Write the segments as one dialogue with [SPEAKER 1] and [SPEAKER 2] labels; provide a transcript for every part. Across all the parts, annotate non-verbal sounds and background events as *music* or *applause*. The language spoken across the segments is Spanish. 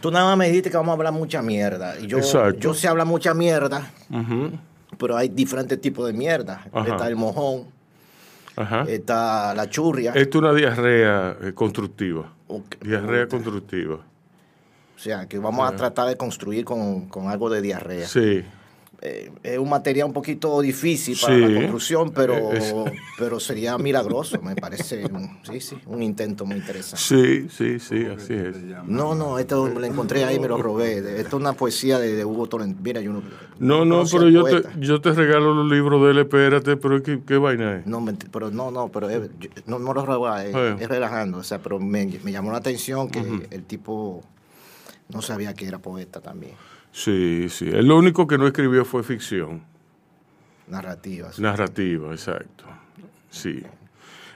[SPEAKER 1] Tú nada más me dijiste que vamos a hablar mucha mierda. Y yo,
[SPEAKER 2] Exacto.
[SPEAKER 1] yo sé hablar mucha mierda, pero hay diferentes tipos de mierda.
[SPEAKER 2] Ajá.
[SPEAKER 1] Está el mojón,
[SPEAKER 2] Ajá.
[SPEAKER 1] está la churria.
[SPEAKER 2] Esto es una diarrea eh, constructiva. Diarrea constructiva.
[SPEAKER 1] O sea, que vamos a tratar de construir con, con algo de diarrea.
[SPEAKER 2] Sí.
[SPEAKER 1] Eh, es un material un poquito difícil para
[SPEAKER 2] Sí.
[SPEAKER 1] la construcción, pero,
[SPEAKER 2] Es-
[SPEAKER 1] pero sería milagroso, me parece. un- sí, sí, un intento muy interesante.
[SPEAKER 2] Sí, sí, sí, así es.
[SPEAKER 1] No, no, esto lo encontré ahí, me lo robé. Esto es una poesía de, de Hugo Tolentino. Mira, yo no.
[SPEAKER 2] No, no, pero yo te, yo te regalo los libros de él, espérate, pero ¿qué, qué vaina es?
[SPEAKER 1] No, pero no, no, pero es- yo- no, no lo robé, es,
[SPEAKER 2] Eh.
[SPEAKER 1] es relajando. O sea, pero me, me llamó la atención que el tipo no sabía que era poeta también.
[SPEAKER 2] Sí, sí. Lo único que no escribió fue ficción.
[SPEAKER 1] Narrativas.
[SPEAKER 2] Narrativa, exacto. Sí.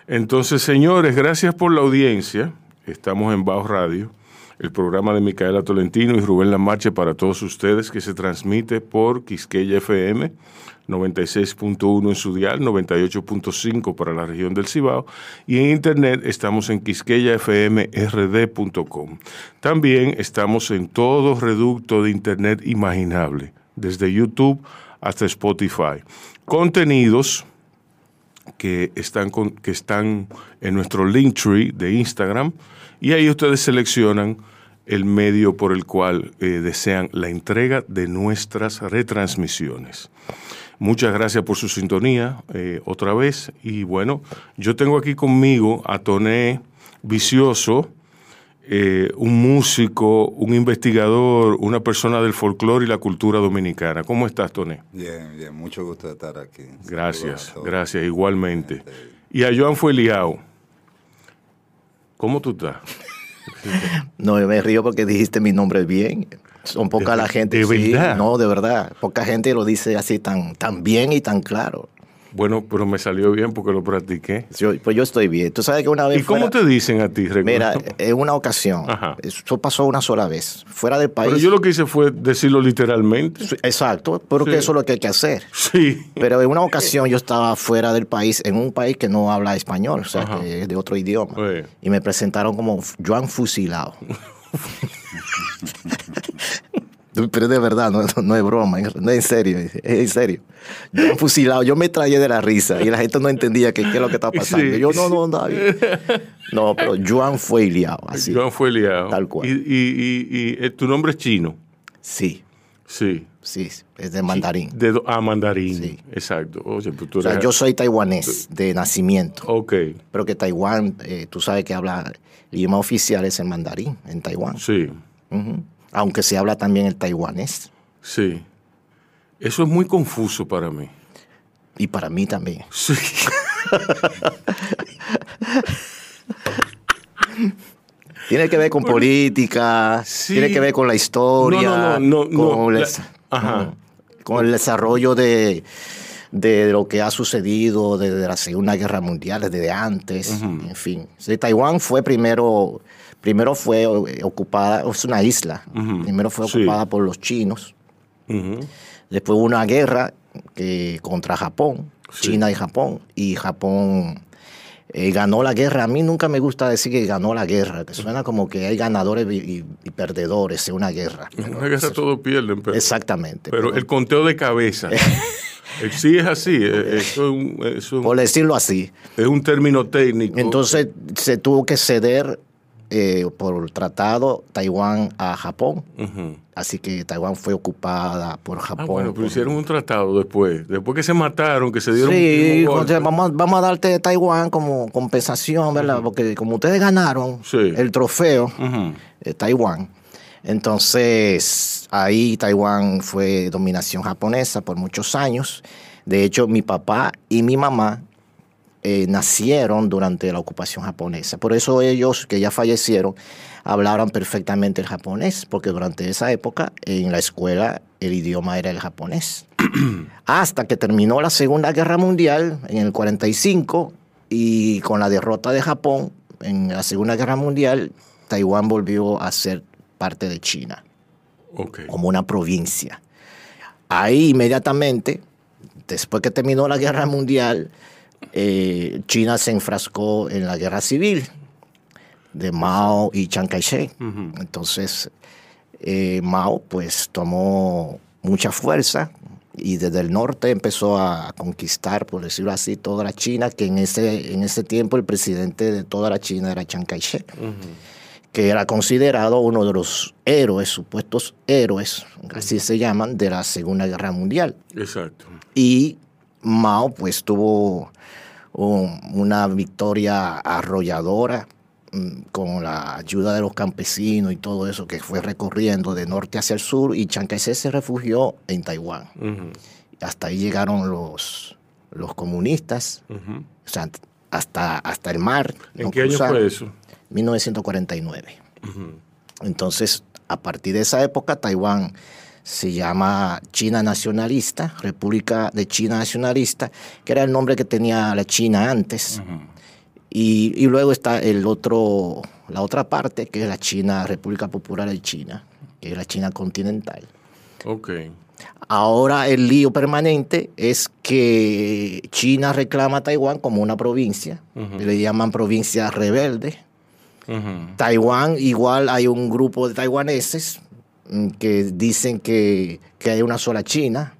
[SPEAKER 2] Entonces, señores, gracias por la audiencia. Estamos en Bajo Radio, el programa de Micaela Tolentino y Rubén Lamarche para todos ustedes que se transmite por Quisqueya FM 96.1 en su dial, 98.5 para la región del Cibao y en internet estamos en quisqueyafmrd.com. También estamos en todo reducto de internet imaginable, desde YouTube hasta Spotify. Contenidos que están, que están en nuestro Linktree de Instagram y ahí ustedes seleccionan el medio por el cual eh, desean la entrega de nuestras retransmisiones. Muchas gracias por su sintonía eh, otra vez y bueno, yo tengo aquí conmigo a Toné Vicioso, eh, un músico, un investigador, una persona del folclore y la cultura dominicana. ¿Cómo estás, Toné?
[SPEAKER 3] Bien, bien, mucho gusto de estar aquí.
[SPEAKER 2] Gracias, gracias, igualmente. Y a Joan Fueliao. ¿Cómo tú estás? *laughs*
[SPEAKER 1] No, yo me río porque dijiste mi nombre bien. Son poca
[SPEAKER 2] ¿De-
[SPEAKER 1] la gente.
[SPEAKER 2] de
[SPEAKER 1] sí,
[SPEAKER 2] verdad?
[SPEAKER 1] No, de verdad. Poca gente lo dice así tan, tan bien y tan claro.
[SPEAKER 2] Bueno, pero me salió bien porque lo practiqué.
[SPEAKER 1] Yo, pues yo estoy bien. Tú sabes que una vez.
[SPEAKER 2] ¿Y cómo te dicen a ti? Recu-
[SPEAKER 1] Mira, en una ocasión,
[SPEAKER 2] Ajá.
[SPEAKER 1] eso pasó una sola vez, fuera del país.
[SPEAKER 2] Pero yo lo que hice fue decirlo literalmente.
[SPEAKER 1] Exacto, porque
[SPEAKER 2] Sí.
[SPEAKER 1] eso es lo que hay que hacer.
[SPEAKER 2] Sí.
[SPEAKER 1] Pero en una ocasión yo estaba fuera del país, en un país que no habla español, o sea,
[SPEAKER 2] Ajá.
[SPEAKER 1] que es de otro idioma.
[SPEAKER 2] Sí.
[SPEAKER 1] Y me presentaron como Joan Fusilado. *laughs* Pero de verdad, no, *laughs* no es broma, no es en serio, es en serio. Joan Fusilado, yo me traía de la risa y la gente no entendía qué es lo que estaba *laughs* pasando.
[SPEAKER 2] Sí.
[SPEAKER 1] Yo, no, no, David. No, pero Joan fue liado, así.
[SPEAKER 2] Joan Fueliao.
[SPEAKER 1] Tal cual.
[SPEAKER 2] Y, y- y- y, eh, tu nombre es chino.
[SPEAKER 1] Sí,
[SPEAKER 2] Sí.
[SPEAKER 1] sí, es de mandarín.
[SPEAKER 2] De, ah, mandarín.
[SPEAKER 1] Sí.
[SPEAKER 2] Exacto. Oye, pues tú
[SPEAKER 1] O sea, yo soy taiwanés de nacimiento.
[SPEAKER 2] Ok.
[SPEAKER 1] Pero que Taiwán, eh, tú sabes que habla, el idioma oficial es el mandarín en Taiwán.
[SPEAKER 2] Sí.
[SPEAKER 1] Ujú. Aunque se habla también el taiwanés.
[SPEAKER 2] Sí. Eso es muy confuso para mí.
[SPEAKER 1] Y para mí también.
[SPEAKER 2] Sí. *laughs*
[SPEAKER 1] Tiene que ver con política,
[SPEAKER 2] Sí.
[SPEAKER 1] tiene que ver con la historia,
[SPEAKER 2] No, no, no, no,
[SPEAKER 1] con, el,
[SPEAKER 2] la-
[SPEAKER 1] con el desarrollo de, de lo que ha sucedido desde la Segunda Guerra Mundial, desde antes, en fin. Sí, Taiwán fue primero, primero fue eh, ocupada, es una isla, primero fue
[SPEAKER 2] Sí.
[SPEAKER 1] ocupada por los chinos, después hubo una guerra que, contra Japón,
[SPEAKER 2] Sí.
[SPEAKER 1] China y Japón, y Japón eh, ganó la guerra. A mí nunca me gusta decir que ganó la guerra, que suena como que hay ganadores y, y- y perdedores en una guerra.
[SPEAKER 2] En una guerra todos pierden, pero,
[SPEAKER 1] Exactamente.
[SPEAKER 2] pero
[SPEAKER 1] pero-
[SPEAKER 2] el conteo de cabeza. eh, *laughs* sí es así. eh, Eso, eso
[SPEAKER 1] por decirlo así.
[SPEAKER 2] es un término técnico.
[SPEAKER 1] Entonces se tuvo que ceder eh, por tratado Taiwán a Japón. Así que Taiwán fue ocupada por Japón.
[SPEAKER 2] Ah, bueno, pero
[SPEAKER 1] por-
[SPEAKER 2] hicieron un tratado después. Después que se mataron, que se dieron
[SPEAKER 1] Sí,
[SPEAKER 2] un golpe.
[SPEAKER 1] vamos, a- vamos a darte Taiwán como compensación, ¿verdad? Porque como ustedes ganaron
[SPEAKER 2] Sí.
[SPEAKER 1] el trofeo, eh, Taiwán, entonces ahí Taiwán fue dominación japonesa por muchos años. De hecho, mi papá y mi mamá eh, nacieron durante la ocupación japonesa. Por eso ellos, que ya fallecieron, hablaban perfectamente el japonés, porque durante esa época en la escuela el idioma era el japonés. *clears throat* Hasta que terminó la Segunda Guerra Mundial en el 45 y con la derrota de Japón en la Segunda Guerra Mundial, Taiwán volvió a ser parte de China como una provincia. Ahí inmediatamente, después que terminó la guerra mundial, eh, China se enfrascó en la guerra civil de Mao y Chiang Kai-shek. Entonces, eh, Mao pues tomó mucha fuerza y desde el norte empezó a conquistar, por decirlo así, toda la China, que en ese, en ese tiempo el presidente de toda la China era Chiang Kai-shek, que era considerado uno de los héroes, supuestos héroes, así se llaman, de la Segunda Guerra Mundial.
[SPEAKER 2] Exacto.
[SPEAKER 1] Y Mao pues tuvo una victoria arrolladora mm, con la ayuda de los campesinos y todo eso que fue recorriendo de norte hacia el sur y Chiang Kai-shek se refugió en Taiwán. Hasta ahí llegaron los, los comunistas,
[SPEAKER 2] ujú.
[SPEAKER 1] o sea, hasta, hasta el mar.
[SPEAKER 2] ¿En qué año fue eso?
[SPEAKER 1] 1949. Entonces, a partir de esa época, Taiwán se llama China Nacionalista, República de China Nacionalista, que era el nombre que tenía la China antes. y, y luego está el otro, la otra parte, que es la China, República Popular de China, que es la China continental.
[SPEAKER 2] Ok.
[SPEAKER 1] Ahora el lío permanente es que China reclama a Taiwán como una provincia, le llaman provincia rebelde. Taiwán, igual hay un grupo de taiwaneses que dicen que, que hay una sola China,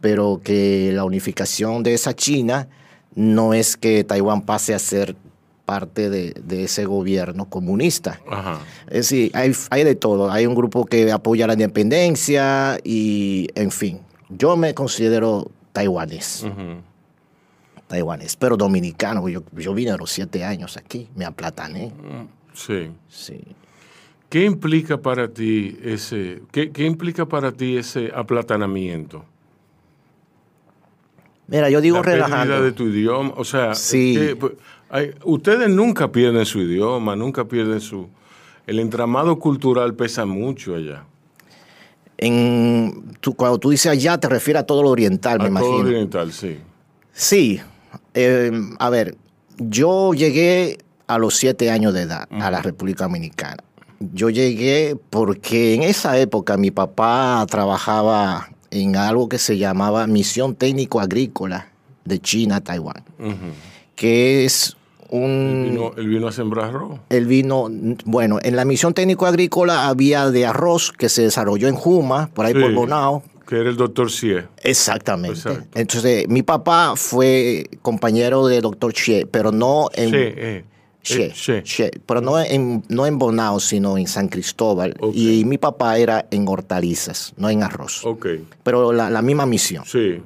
[SPEAKER 1] pero que la unificación de esa China no es que Taiwán pase a ser parte de, de ese gobierno comunista.
[SPEAKER 2] Ajá.
[SPEAKER 1] Es decir, hay, hay de todo. Hay un grupo que apoya la independencia y, en fin, yo me considero taiwanés, taiwanés, pero dominicano. Yo, yo vine a los siete años aquí, me aplatané.
[SPEAKER 2] Sí.
[SPEAKER 1] Sí.
[SPEAKER 2] ¿Qué implica para ti ese, qué, qué implica para ti ese aplatanamiento?
[SPEAKER 1] Mira, yo digo
[SPEAKER 2] la pérdida
[SPEAKER 1] relajando.
[SPEAKER 2] de tu idioma, o sea,
[SPEAKER 1] Sí.
[SPEAKER 2] que, pues, hay- ustedes nunca pierden su idioma, nunca pierden su, el entramado cultural pesa mucho allá.
[SPEAKER 1] En, tú- cuando tú dices allá, te refieres a todo lo oriental, me
[SPEAKER 2] A todo
[SPEAKER 1] imagino.
[SPEAKER 2] oriental, sí.
[SPEAKER 1] Sí. Eh, a ver, yo llegué a los siete años de edad a la República Dominicana. Yo llegué porque en esa época mi papá trabajaba en algo que se llamaba Misión Técnico Agrícola de China a Taiwán, que es un...
[SPEAKER 2] Él vino, a sembrar arroz.
[SPEAKER 1] El vino, bueno, en la misión técnico agrícola había de arroz que se desarrolló en Juma, por ahí
[SPEAKER 2] Sí,
[SPEAKER 1] por Bonao.
[SPEAKER 2] Que era el doctor Sie.
[SPEAKER 1] Exactamente.
[SPEAKER 2] Exacto.
[SPEAKER 1] Entonces, mi papá fue compañero de doctor Xie, pero no en
[SPEAKER 2] Sí, eh,
[SPEAKER 1] Xie,
[SPEAKER 2] eh. Xie,
[SPEAKER 1] pero no en, no en Bonao, sino en San Cristóbal. Y mi papá era en hortalizas, no en arroz.
[SPEAKER 2] Ok,
[SPEAKER 1] Pero la, la misma misión.
[SPEAKER 2] sí.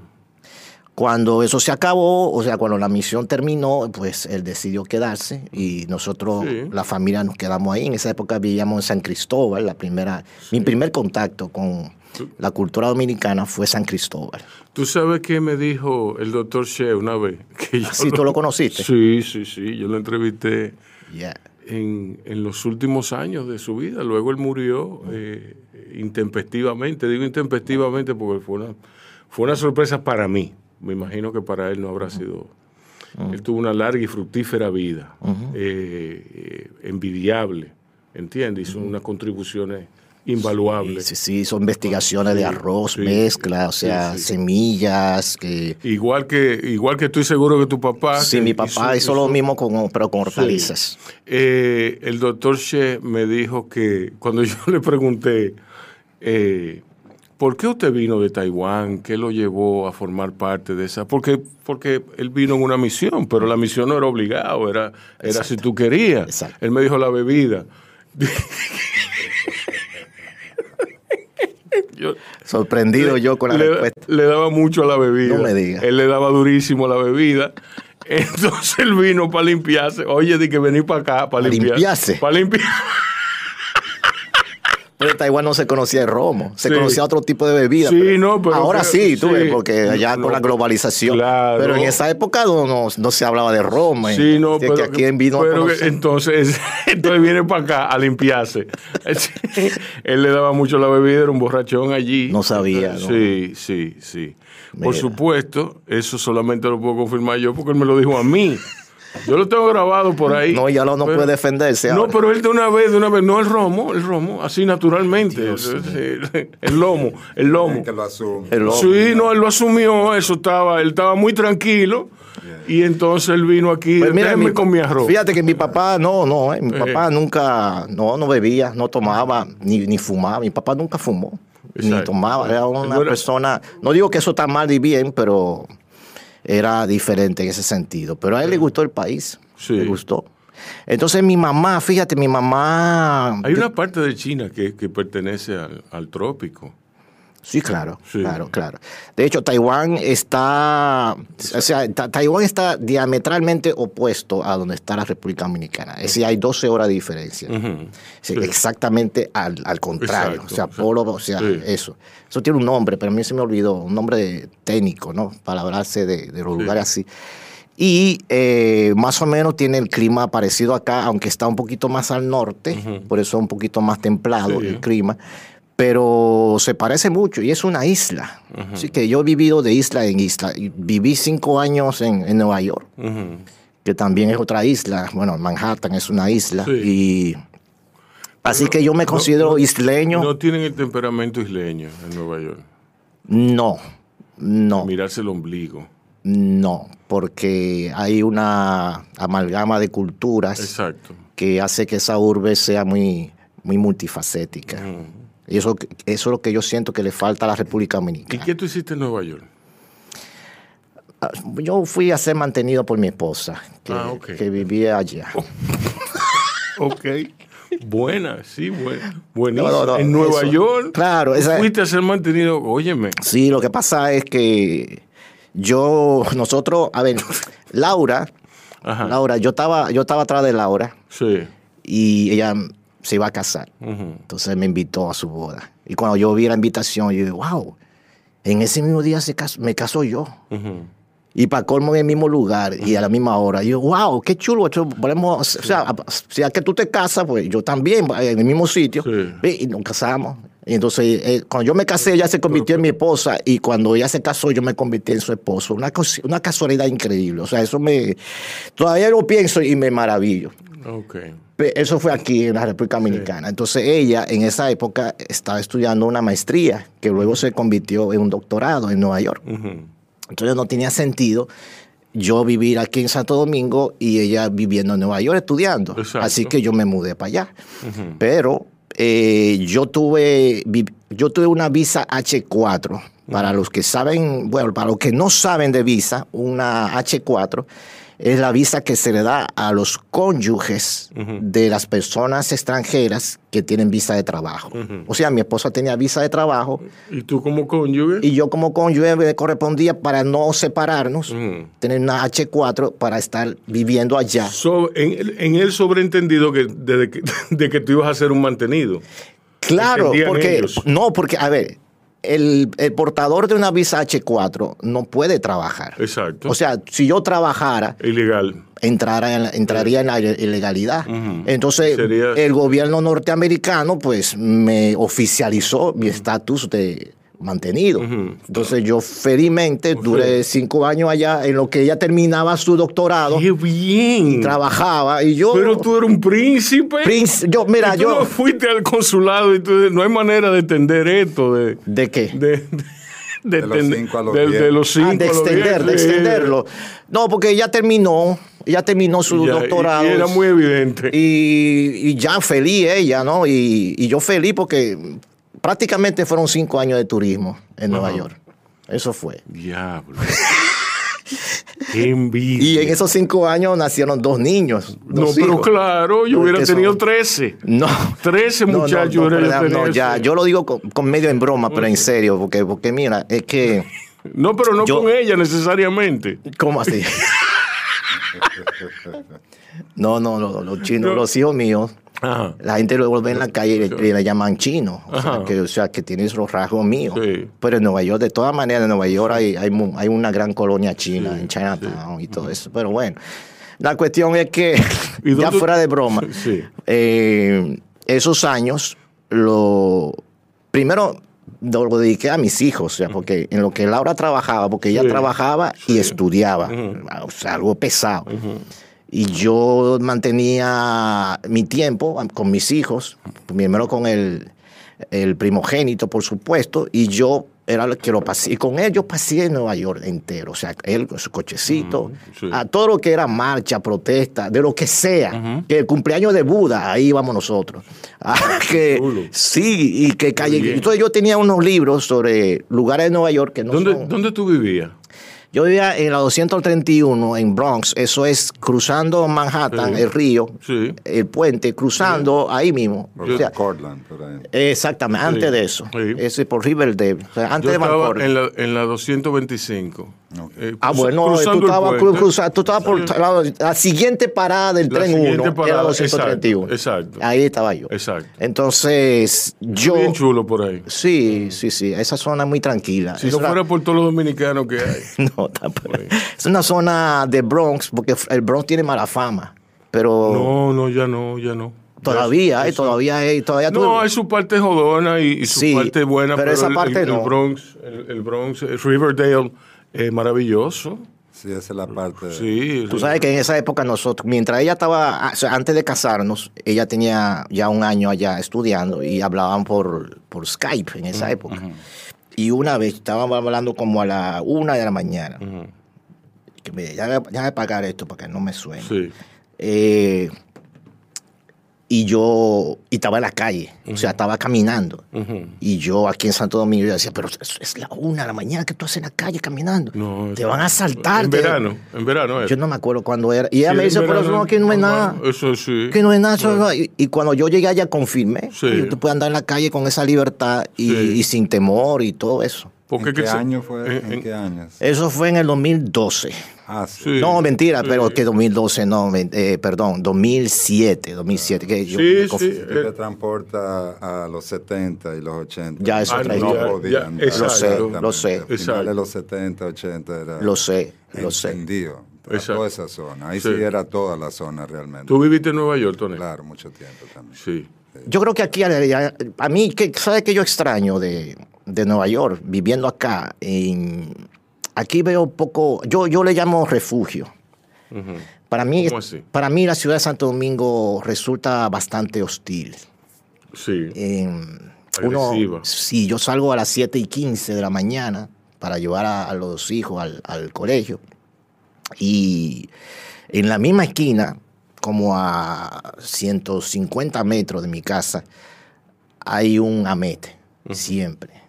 [SPEAKER 1] Cuando eso se acabó, o sea, cuando la misión terminó, pues él decidió quedarse y nosotros,
[SPEAKER 2] Sí.
[SPEAKER 1] la familia, nos quedamos ahí. En esa época vivíamos en San Cristóbal, la primera, mi primer contacto con la cultura dominicana fue San Cristóbal.
[SPEAKER 2] ¿Tú sabes qué me dijo el doctor She una vez? *laughs* Que yo
[SPEAKER 1] ¿Sí, tú lo conociste?
[SPEAKER 2] Sí, sí, sí. Yo lo entrevisté
[SPEAKER 1] Yeah.
[SPEAKER 2] en, en los últimos años de su vida. Luego él murió eh, intempestivamente. Digo intempestivamente porque fue una, fue una sorpresa para mí. Me imagino que para él no habrá sido. Él tuvo una larga y fructífera vida, eh, eh, envidiable, ¿entiendes? Hizo unas contribuciones invaluables.
[SPEAKER 1] Sí, sí, son investigaciones de arroz,
[SPEAKER 2] sí,
[SPEAKER 1] mezcla, o sea, semillas, que...
[SPEAKER 2] Igual que, igual que estoy seguro que tu papá.
[SPEAKER 1] Sí,
[SPEAKER 2] que
[SPEAKER 1] mi papá hizo, lo mismo, con, pero con hortalizas.
[SPEAKER 2] Eh, el doctor She me dijo que cuando *laughs* yo le pregunté, eh, ¿por qué usted vino de Taiwán? ¿Qué lo llevó a formar parte de esa? Porque, porque él vino en una misión, pero la misión no era obligado, era, era si tú querías.
[SPEAKER 1] Exacto.
[SPEAKER 2] Él me dijo la bebida. *laughs* Yo-
[SPEAKER 1] Sorprendido yo con la
[SPEAKER 2] le,
[SPEAKER 1] respuesta.
[SPEAKER 2] le daba mucho a la bebida.
[SPEAKER 1] No me.
[SPEAKER 2] Él le daba durísimo a la bebida. *laughs* Entonces él vino para limpiarse. Oye, di que venir para acá para
[SPEAKER 1] ¿Para
[SPEAKER 2] limpiar.
[SPEAKER 1] limpiarse?
[SPEAKER 2] Para limpiar.
[SPEAKER 1] En Taiwán no se conocía el romo, se
[SPEAKER 2] Sí.
[SPEAKER 1] conocía otro tipo de bebida.
[SPEAKER 2] Sí, no, pero
[SPEAKER 1] Ahora sí, tú
[SPEAKER 2] sí.
[SPEAKER 1] ves, porque allá
[SPEAKER 2] No,
[SPEAKER 1] con la globalización.
[SPEAKER 2] claro.
[SPEAKER 1] Pero en esa época no, no, no se hablaba de romo.
[SPEAKER 2] Sí, no, pero,
[SPEAKER 1] que aquí en vino
[SPEAKER 2] pero entonces, *laughs* entonces viene para acá a limpiarse. *laughs* Él le daba mucho la bebida, era un borrachón allí.
[SPEAKER 1] No sabía.
[SPEAKER 2] Sí, sí, sí. Por supuesto, eso solamente lo puedo confirmar yo porque él me lo dijo a mí. Yo lo tengo grabado por ahí.
[SPEAKER 1] No, ya lo no
[SPEAKER 2] Pero-
[SPEAKER 1] puede defenderse.
[SPEAKER 2] No,
[SPEAKER 1] ahora.
[SPEAKER 2] pero él de una vez, de una vez, no el romo, el romo, así naturalmente. Sí, El lomo, el lomo.
[SPEAKER 3] Que lo asume.
[SPEAKER 1] El lomo.
[SPEAKER 2] Sí, no, él lo asumió, eso estaba, él estaba muy tranquilo. Y entonces él vino aquí,
[SPEAKER 1] Pues mira, mi-
[SPEAKER 2] con mi arroz.
[SPEAKER 1] Fíjate que mi papá, no, no, eh, mi
[SPEAKER 2] Eh.
[SPEAKER 1] papá nunca, no, no bebía, no tomaba, ni, ni fumaba. Mi papá nunca fumó, ni tomaba. Era una
[SPEAKER 2] No era-
[SPEAKER 1] persona, no digo que eso está mal y bien, pero era diferente en ese sentido. Pero a él le gustó el país,
[SPEAKER 2] Sí.
[SPEAKER 1] le gustó. Entonces mi mamá, fíjate, mi mamá...
[SPEAKER 2] Hay una parte de China que, que pertenece al, al trópico.
[SPEAKER 1] Sí, claro,
[SPEAKER 2] Sí.
[SPEAKER 1] claro, claro. De hecho, Taiwán está, o sea, Ta- Taiwán está diametralmente opuesto a donde está la República Dominicana. Es decir, hay 12 horas de diferencia.
[SPEAKER 2] Ujú.
[SPEAKER 1] Sí,
[SPEAKER 2] Sí.
[SPEAKER 1] Exactamente al, al contrario.
[SPEAKER 2] Exacto,
[SPEAKER 1] o sea, polo, o sea, eso. Eso tiene un nombre, pero a mí se me olvidó, un nombre técnico, ¿no? Para hablarse de, de los lugares así. Y eh, más o menos tiene el clima parecido acá, aunque está un poquito más al norte, por eso es un poquito más templado
[SPEAKER 2] Sí.
[SPEAKER 1] el clima. Pero se parece mucho y es una isla. Así que yo he vivido de isla en isla. Viví cinco años en, en Nueva York que también es otra isla. Bueno, Manhattan es una isla.
[SPEAKER 2] Sí.
[SPEAKER 1] Y así que yo me considero isleño.
[SPEAKER 2] No tienen el temperamento isleño en Nueva York.
[SPEAKER 1] No, no,
[SPEAKER 2] Mirarse el ombligo.
[SPEAKER 1] no, porque hay una amalgama de culturas
[SPEAKER 2] Exacto.
[SPEAKER 1] que hace que esa urbe sea muy, muy multifacética. Y eso, eso es lo que yo siento que le falta a la República
[SPEAKER 2] ¿Y
[SPEAKER 1] Dominicana.
[SPEAKER 2] qué tú hiciste en Nueva York?
[SPEAKER 1] Ah, Yo fui a ser mantenido por mi esposa, que,
[SPEAKER 2] Ah,
[SPEAKER 1] que vivía allá. *laughs*
[SPEAKER 2] Ok. Buena, sí, buena. Buenísimo.
[SPEAKER 1] No, no, no,
[SPEAKER 2] en Nueva
[SPEAKER 1] eso.
[SPEAKER 2] York.
[SPEAKER 1] Claro, esa-
[SPEAKER 2] Fuiste a ser mantenido. Óyeme.
[SPEAKER 1] Sí, lo que pasa es que yo, nosotros, a ver, Laura,
[SPEAKER 2] Ajá.
[SPEAKER 1] Laura, yo estaba, yo estaba atrás de Laura
[SPEAKER 2] Sí.
[SPEAKER 1] y ella se iba a casar. Entonces me invitó a su boda. Y cuando yo vi la invitación, yo dije, wow, en ese mismo día se casó- me casó yo. Y para colmo en el mismo lugar y a la misma hora. Y yo, wow, qué chulo. esto podemos- o sea, si a que tú te casas, pues yo también, en el mismo sitio.
[SPEAKER 2] Sí.
[SPEAKER 1] Y nos casamos. Y entonces, eh, cuando yo me casé, ella se convirtió en mi esposa. Y cuando ella se casó, yo me convertí en su esposo. Una, una casualidad increíble. O sea, eso me. Todavía lo pienso y me maravillo.
[SPEAKER 2] Ok.
[SPEAKER 1] Eso fue aquí en la República Dominicana. Entonces ella en esa época estaba estudiando una maestría que luego se convirtió en un doctorado en Nueva York. Entonces no tenía sentido yo vivir aquí en Santo Domingo y ella viviendo en Nueva York estudiando.
[SPEAKER 2] Exacto.
[SPEAKER 1] Así que yo me mudé para allá. Pero eh, yo tuve yo tuve una visa H4. Para los que saben, bueno, para los que no saben de visa, una H4 es la visa que se le da a los cónyuges de las personas extranjeras que tienen visa de trabajo. O sea, mi esposa tenía visa de trabajo
[SPEAKER 2] ¿Y tú como cónyuge?
[SPEAKER 1] y yo como cónyuge me correspondía para no separarnos, tener una H4 para estar viviendo allá.
[SPEAKER 2] So- en, el- en el sobreentendido que, de, que, *laughs* de que tú ibas a ser un mantenido.
[SPEAKER 1] Claro,
[SPEAKER 2] Entendían
[SPEAKER 1] porque
[SPEAKER 2] ellos.
[SPEAKER 1] no, porque a ver, el, el portador de una visa H4 no puede trabajar.
[SPEAKER 2] Exacto.
[SPEAKER 1] O sea, si yo trabajara,
[SPEAKER 2] Ilegal.
[SPEAKER 1] entrara en entraría en la ilegalidad. Entonces,
[SPEAKER 2] Sería-
[SPEAKER 1] el gobierno norteamericano pues me oficializó mi estatus de mantenido. Entonces yo felizmente duré cinco años allá en lo que ella terminaba su doctorado,
[SPEAKER 2] ¡Qué bien!
[SPEAKER 1] trabajaba y yo...
[SPEAKER 2] Pero tú eres un príncipe.
[SPEAKER 1] Prince- yo, mira,
[SPEAKER 2] Y tú
[SPEAKER 1] yo...
[SPEAKER 2] no fuiste al consulado y tú, no hay manera de entender esto. De,
[SPEAKER 1] ¿De qué?
[SPEAKER 2] de, de,
[SPEAKER 3] De los cinco a los
[SPEAKER 2] de- los cinco
[SPEAKER 1] Ah, de
[SPEAKER 2] a los
[SPEAKER 1] extender, de
[SPEAKER 2] sí.
[SPEAKER 1] extenderlo. No, porque ella terminó, ella terminó su
[SPEAKER 2] Y ya- y-
[SPEAKER 1] doctorado.
[SPEAKER 2] y era muy evidente.
[SPEAKER 1] Y, y ya feliz ella, ¿no? Y, y yo feliz porque prácticamente fueron cinco años de turismo en Nueva
[SPEAKER 2] Ajá.
[SPEAKER 1] York. Eso fue.
[SPEAKER 2] Diablo. *laughs*
[SPEAKER 1] Y en esos cinco años nacieron dos niños.
[SPEAKER 2] no, pero claro, yo hubiera tenido 13.
[SPEAKER 1] No.
[SPEAKER 2] 13 *laughs*
[SPEAKER 1] No, no,
[SPEAKER 2] muchachos
[SPEAKER 1] no,
[SPEAKER 2] tenido
[SPEAKER 1] no, ya, yo lo digo con, con medio en broma, pero en serio, porque, porque mira, es que, *laughs*
[SPEAKER 2] No, pero no
[SPEAKER 1] yo-
[SPEAKER 2] con ella necesariamente.
[SPEAKER 1] ¿cómo así? No, no, no, los chinos,
[SPEAKER 2] No.
[SPEAKER 1] los hijos míos,
[SPEAKER 2] Ajá.
[SPEAKER 1] la gente lo ve en la calle y le, llaman chino. O sea, que, o sea, que tiene esos rasgos míos.
[SPEAKER 2] Sí.
[SPEAKER 1] Pero en Nueva York, de todas maneras, en Nueva York hay, hay, hay una gran colonia china, en Chinatown y todo eso. Pero bueno, la cuestión es que,
[SPEAKER 2] ¿Y *laughs*
[SPEAKER 1] ya fuera de broma, *laughs*
[SPEAKER 2] Sí.
[SPEAKER 1] eh, esos años, lo primero lo, dediqué a mis hijos, o sea, porque en lo que Laura trabajaba, porque ella
[SPEAKER 2] Sí.
[SPEAKER 1] trabajaba y estudiaba, o sea, algo pesado. Y yo mantenía mi tiempo con mis hijos, primero con el, el primogénito, por supuesto, y yo era lo que lo pasé. Y con él yo pasé en Nueva York entero. O sea, él con su cochecito,
[SPEAKER 2] sí.
[SPEAKER 1] a todo lo que era marcha, protesta, de lo que sea. Que el cumpleaños de Buda, ahí íbamos nosotros. *laughs* Ah, que,
[SPEAKER 2] chulo.
[SPEAKER 1] sí, y que calle. Entonces yo tenía unos libros sobre lugares de Nueva York que no
[SPEAKER 2] ¿Dónde,
[SPEAKER 1] son-
[SPEAKER 2] ¿Dónde tú vivías?
[SPEAKER 1] Yo vivía en la 231 en Bronx, eso es cruzando Manhattan,
[SPEAKER 2] Sí.
[SPEAKER 1] el río,
[SPEAKER 2] Sí.
[SPEAKER 1] el puente, cruzando ahí mismo.
[SPEAKER 3] Por
[SPEAKER 1] O sea,
[SPEAKER 3] Cortland, por ahí.
[SPEAKER 1] exactamente, antes de eso.
[SPEAKER 2] Sí.
[SPEAKER 1] Ese por Riverdale, o sea, antes
[SPEAKER 2] Yo
[SPEAKER 1] de
[SPEAKER 2] estaba
[SPEAKER 1] Vancourt.
[SPEAKER 2] en la, en la 225.
[SPEAKER 3] Ok.
[SPEAKER 2] Eh,
[SPEAKER 1] Ah, bueno, tú estabas cru- cruza- tú estabas por la, la siguiente parada del
[SPEAKER 2] La
[SPEAKER 1] tren
[SPEAKER 2] siguiente
[SPEAKER 1] 1 era
[SPEAKER 2] parada,
[SPEAKER 1] 231.
[SPEAKER 2] exacto, exacto.
[SPEAKER 1] Ahí estaba yo.
[SPEAKER 2] Exacto.
[SPEAKER 1] Entonces, yo.
[SPEAKER 2] Bien chulo por ahí.
[SPEAKER 1] Sí, sí, sí. Esa zona es muy tranquila.
[SPEAKER 2] Si
[SPEAKER 1] Es
[SPEAKER 2] no fuera por todos los dominicanos que hay. *laughs*
[SPEAKER 1] No, tampoco. Es una zona de Bronx, porque el Bronx tiene mala fama. Pero
[SPEAKER 2] No, no, ya no, ya no.
[SPEAKER 1] todavía, eh, todavía hay, todavía tú-
[SPEAKER 2] No, hay su parte jodona y, y su
[SPEAKER 1] Sí,
[SPEAKER 2] parte buena,
[SPEAKER 1] pero
[SPEAKER 2] pero,
[SPEAKER 1] esa
[SPEAKER 2] el-
[SPEAKER 1] parte
[SPEAKER 2] el, el
[SPEAKER 1] no.
[SPEAKER 2] Bronx, el, el Bronx, el Riverdale, eh, maravilloso.
[SPEAKER 3] Sí, esa es la parte.
[SPEAKER 2] Sí.
[SPEAKER 1] Tú sabes que en esa época nosotros, mientras ella estaba, o sea, antes de casarnos, ella tenía ya un año allá estudiando y hablaban por, por Skype en esa época. Y una vez estábamos hablando como a la una de la mañana.
[SPEAKER 2] Ujú.
[SPEAKER 1] Que me, ya, ya voy a pagar esto para que no me suene.
[SPEAKER 2] Sí.
[SPEAKER 1] Eh, y yo, y estaba en la calle, o sea, estaba caminando. Y yo aquí en Santo Domingo, yo decía, pero es, es la una de la mañana que tú haces en la calle caminando.
[SPEAKER 2] No,
[SPEAKER 1] te van a asaltar.
[SPEAKER 2] En
[SPEAKER 1] te-
[SPEAKER 2] verano, en verano. era.
[SPEAKER 1] Yo no me acuerdo cuándo era. Y ella
[SPEAKER 2] Sí,
[SPEAKER 1] me dice, pero eso no, aquí no es nada.
[SPEAKER 2] Eso sí.
[SPEAKER 1] Que no es nada. eso no- Y, y cuando yo llegué allá confirmé.
[SPEAKER 2] Sí.
[SPEAKER 1] que Tú puedes andar en la calle con esa libertad y,
[SPEAKER 2] Sí.
[SPEAKER 1] y sin temor y todo eso.
[SPEAKER 2] Porque
[SPEAKER 3] ¿En qué
[SPEAKER 2] se-
[SPEAKER 3] año fue?
[SPEAKER 2] en-
[SPEAKER 3] ¿En,
[SPEAKER 2] en-
[SPEAKER 3] qué años?
[SPEAKER 1] Eso fue en el 2012.
[SPEAKER 3] Ah, sí.
[SPEAKER 2] Sí.
[SPEAKER 1] No, mentira,
[SPEAKER 2] sí.
[SPEAKER 1] pero que 2012, no, eh, perdón, 2007, 2007. Que yo
[SPEAKER 2] Sí, sí.
[SPEAKER 1] conf-
[SPEAKER 3] Si tú te transportas a los 70 y los 80.
[SPEAKER 1] Ya es
[SPEAKER 2] Ah, no, ya-
[SPEAKER 3] podían
[SPEAKER 2] ya,
[SPEAKER 3] andar
[SPEAKER 2] exacto. Lo sé,
[SPEAKER 1] lo sé.
[SPEAKER 3] De los 70, 80 era
[SPEAKER 1] Lo sé, lo sé.
[SPEAKER 3] encendido.
[SPEAKER 2] Exacto.
[SPEAKER 3] Toda esa zona. Ahí sí.
[SPEAKER 2] Sí.
[SPEAKER 3] era toda la zona realmente.
[SPEAKER 2] Tú viviste en Nueva York, Tony.
[SPEAKER 3] Claro, mucho tiempo también.
[SPEAKER 2] Sí.
[SPEAKER 1] Yo creo que aquí, a, a mí, que, ¿sabes qué yo extraño de, de Nueva York, viviendo acá? En, aquí veo poco, yo, yo le llamo refugio. Para mí, para mí la ciudad de Santo Domingo resulta bastante hostil.
[SPEAKER 2] Sí. Agresiva.
[SPEAKER 1] sí, yo salgo a las 7 y 15 de la mañana para llevar a, a los hijos al, al colegio. Y en la misma esquina, como a 150 metros de mi casa, hay un amete, siempre.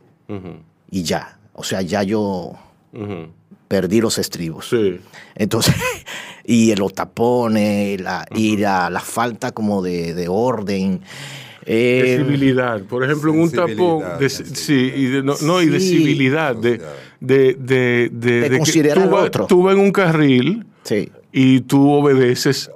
[SPEAKER 1] Y ya, o sea, ya yo perdí los estribos.
[SPEAKER 2] Sí.
[SPEAKER 1] Entonces, *laughs* y los tapones, la, y la, la falta como de, de orden. Eh,
[SPEAKER 2] de civilidad. Por ejemplo, en un tapón, de, sí, y de, no, no, y de civilidad, de, de, de, de,
[SPEAKER 1] De
[SPEAKER 2] que
[SPEAKER 1] considerar
[SPEAKER 2] tú
[SPEAKER 1] al otro.
[SPEAKER 2] Tú vas en un carril
[SPEAKER 1] sí.
[SPEAKER 2] y tú obedeces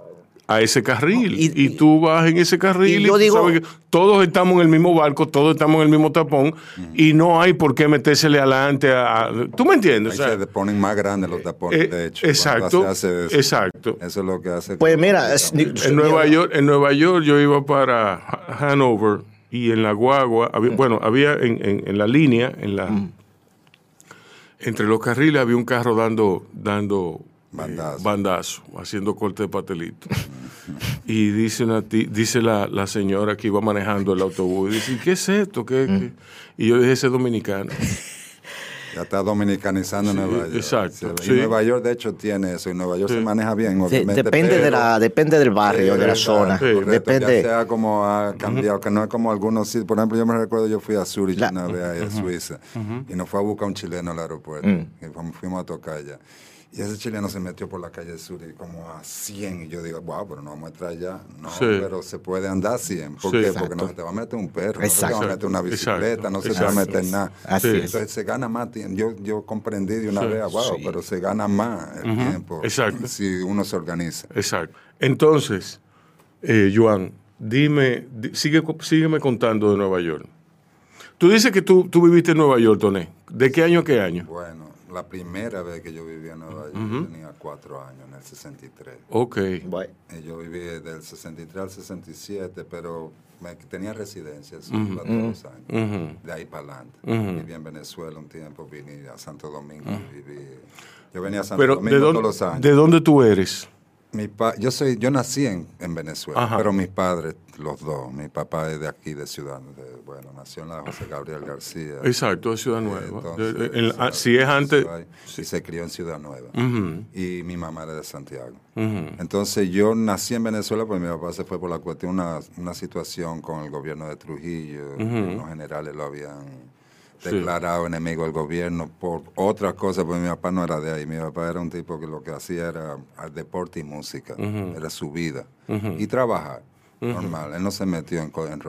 [SPEAKER 2] a ese carril.
[SPEAKER 1] Y-
[SPEAKER 2] Y, tú vas en ese carril
[SPEAKER 1] y
[SPEAKER 2] y,
[SPEAKER 1] yo
[SPEAKER 2] tú
[SPEAKER 1] digo-
[SPEAKER 2] sabes que todos estamos en el mismo barco, todos estamos en el mismo tapón y no hay por qué metérsele adelante a... a- ¿Tú me entiendes?
[SPEAKER 3] Ahí
[SPEAKER 2] O sea,
[SPEAKER 3] se ponen más grandes los tapones,
[SPEAKER 2] eh,
[SPEAKER 3] de hecho.
[SPEAKER 2] exacto,
[SPEAKER 3] hace eso.
[SPEAKER 2] exacto.
[SPEAKER 3] Eso es lo que hace.
[SPEAKER 1] Pues
[SPEAKER 3] que-
[SPEAKER 1] mira, es-
[SPEAKER 2] En Nueva York, en Nueva York yo iba para Ha- Hanover y en la guagua, había- bueno, había en, en- en la línea, en la entre los carriles había un carro dando dando eh,
[SPEAKER 3] Bandazo.
[SPEAKER 2] bandazo, haciendo corte de patelito. *laughs* y dice una dice la, la señora que iba manejando el autobús, y dice, ¿qué es esto? ¿Qué, qué?" Y yo dije, ese es dominicano. *laughs*
[SPEAKER 3] Ya está dominicanizando
[SPEAKER 2] Sí,
[SPEAKER 3] Nueva York.
[SPEAKER 2] exacto,
[SPEAKER 3] Y
[SPEAKER 2] sí.
[SPEAKER 3] Nueva York, de hecho, tiene eso. Y Nueva York
[SPEAKER 2] Sí.
[SPEAKER 3] se maneja bien, obviamente.
[SPEAKER 1] depende, de la, depende del barrio,
[SPEAKER 3] Sí,
[SPEAKER 1] de la zona.
[SPEAKER 2] Sí,
[SPEAKER 3] correcto,
[SPEAKER 1] Depende.
[SPEAKER 3] Ya sea como ha cambiado, que no es como algunos sitios. Por ejemplo, yo me recuerdo, yo fui a Zurich
[SPEAKER 1] La-
[SPEAKER 3] una vez, ahí a Suiza, y nos fue a buscar un chileno al aeropuerto.
[SPEAKER 1] Mm.
[SPEAKER 3] Y fuimos, fuimos a tocar allá. Y ese chileno se metió por la calle de Zurich como a 100. Y yo digo, wow, pero no vamos a entrar allá. No,
[SPEAKER 2] Sí.
[SPEAKER 3] pero se puede andar a 100. ¿Por
[SPEAKER 2] Sí.
[SPEAKER 3] qué?
[SPEAKER 1] Exacto.
[SPEAKER 3] Porque no se te va a meter un perro, no se te va a meter una bicicleta,
[SPEAKER 2] Exacto.
[SPEAKER 3] no se te va a
[SPEAKER 2] Exacto.
[SPEAKER 3] meter nada.
[SPEAKER 1] Así
[SPEAKER 2] Sí.
[SPEAKER 1] es.
[SPEAKER 3] Entonces se gana más tiempo. Yo, yo comprendí de una
[SPEAKER 2] Sí.
[SPEAKER 3] vez, wow,
[SPEAKER 1] Sí.
[SPEAKER 3] pero se gana más el tiempo
[SPEAKER 2] Exacto.
[SPEAKER 3] si uno se organiza.
[SPEAKER 2] Exacto. Entonces, eh, Joan, dime, di- sigue, sígueme contando de Nueva York. Tú dices que tú, tú viviste en Nueva York, Toné. ¿De qué año a qué año?
[SPEAKER 3] Bueno, la primera vez que yo viví en Nueva York yo tenía cuatro años, en el 63.
[SPEAKER 2] Ok.
[SPEAKER 1] Bueno,
[SPEAKER 3] Y yo viví del 63 al 67, pero me, tenía residencia, sí, iba todos los años. De ahí para adelante. Viví en Venezuela un tiempo, vine a Santo Domingo. Viví, yo venía a Santo
[SPEAKER 2] Pero,
[SPEAKER 3] Domingo
[SPEAKER 2] ¿de
[SPEAKER 3] todos
[SPEAKER 2] dónde,
[SPEAKER 3] los años.
[SPEAKER 2] ¿de dónde tú eres?
[SPEAKER 3] Mi pa- yo soy, yo nací en, en Venezuela,
[SPEAKER 2] Ajá.
[SPEAKER 3] pero mis padres, los dos, mi papá es de aquí, de Ciudad, de- bueno, nació en la José Gabriel García.
[SPEAKER 2] Exacto, de Ciudad Nueva.
[SPEAKER 3] entonces,
[SPEAKER 2] en- si es antes.
[SPEAKER 3] Ciudad- Y se crió en Ciudad Nueva. Y mi mamá era de Santiago. Entonces yo nací en Venezuela, pues mi papá se fue por la cuestión, una, una situación con el gobierno de Trujillo, los generales lo habían
[SPEAKER 2] Sí.
[SPEAKER 3] declarado enemigo del gobierno por otras cosas, pues mi papá no era de ahí, mi papá era un tipo que lo que hacía era al deporte y música, era su vida, y trabajar. Normal, él no se metió en, en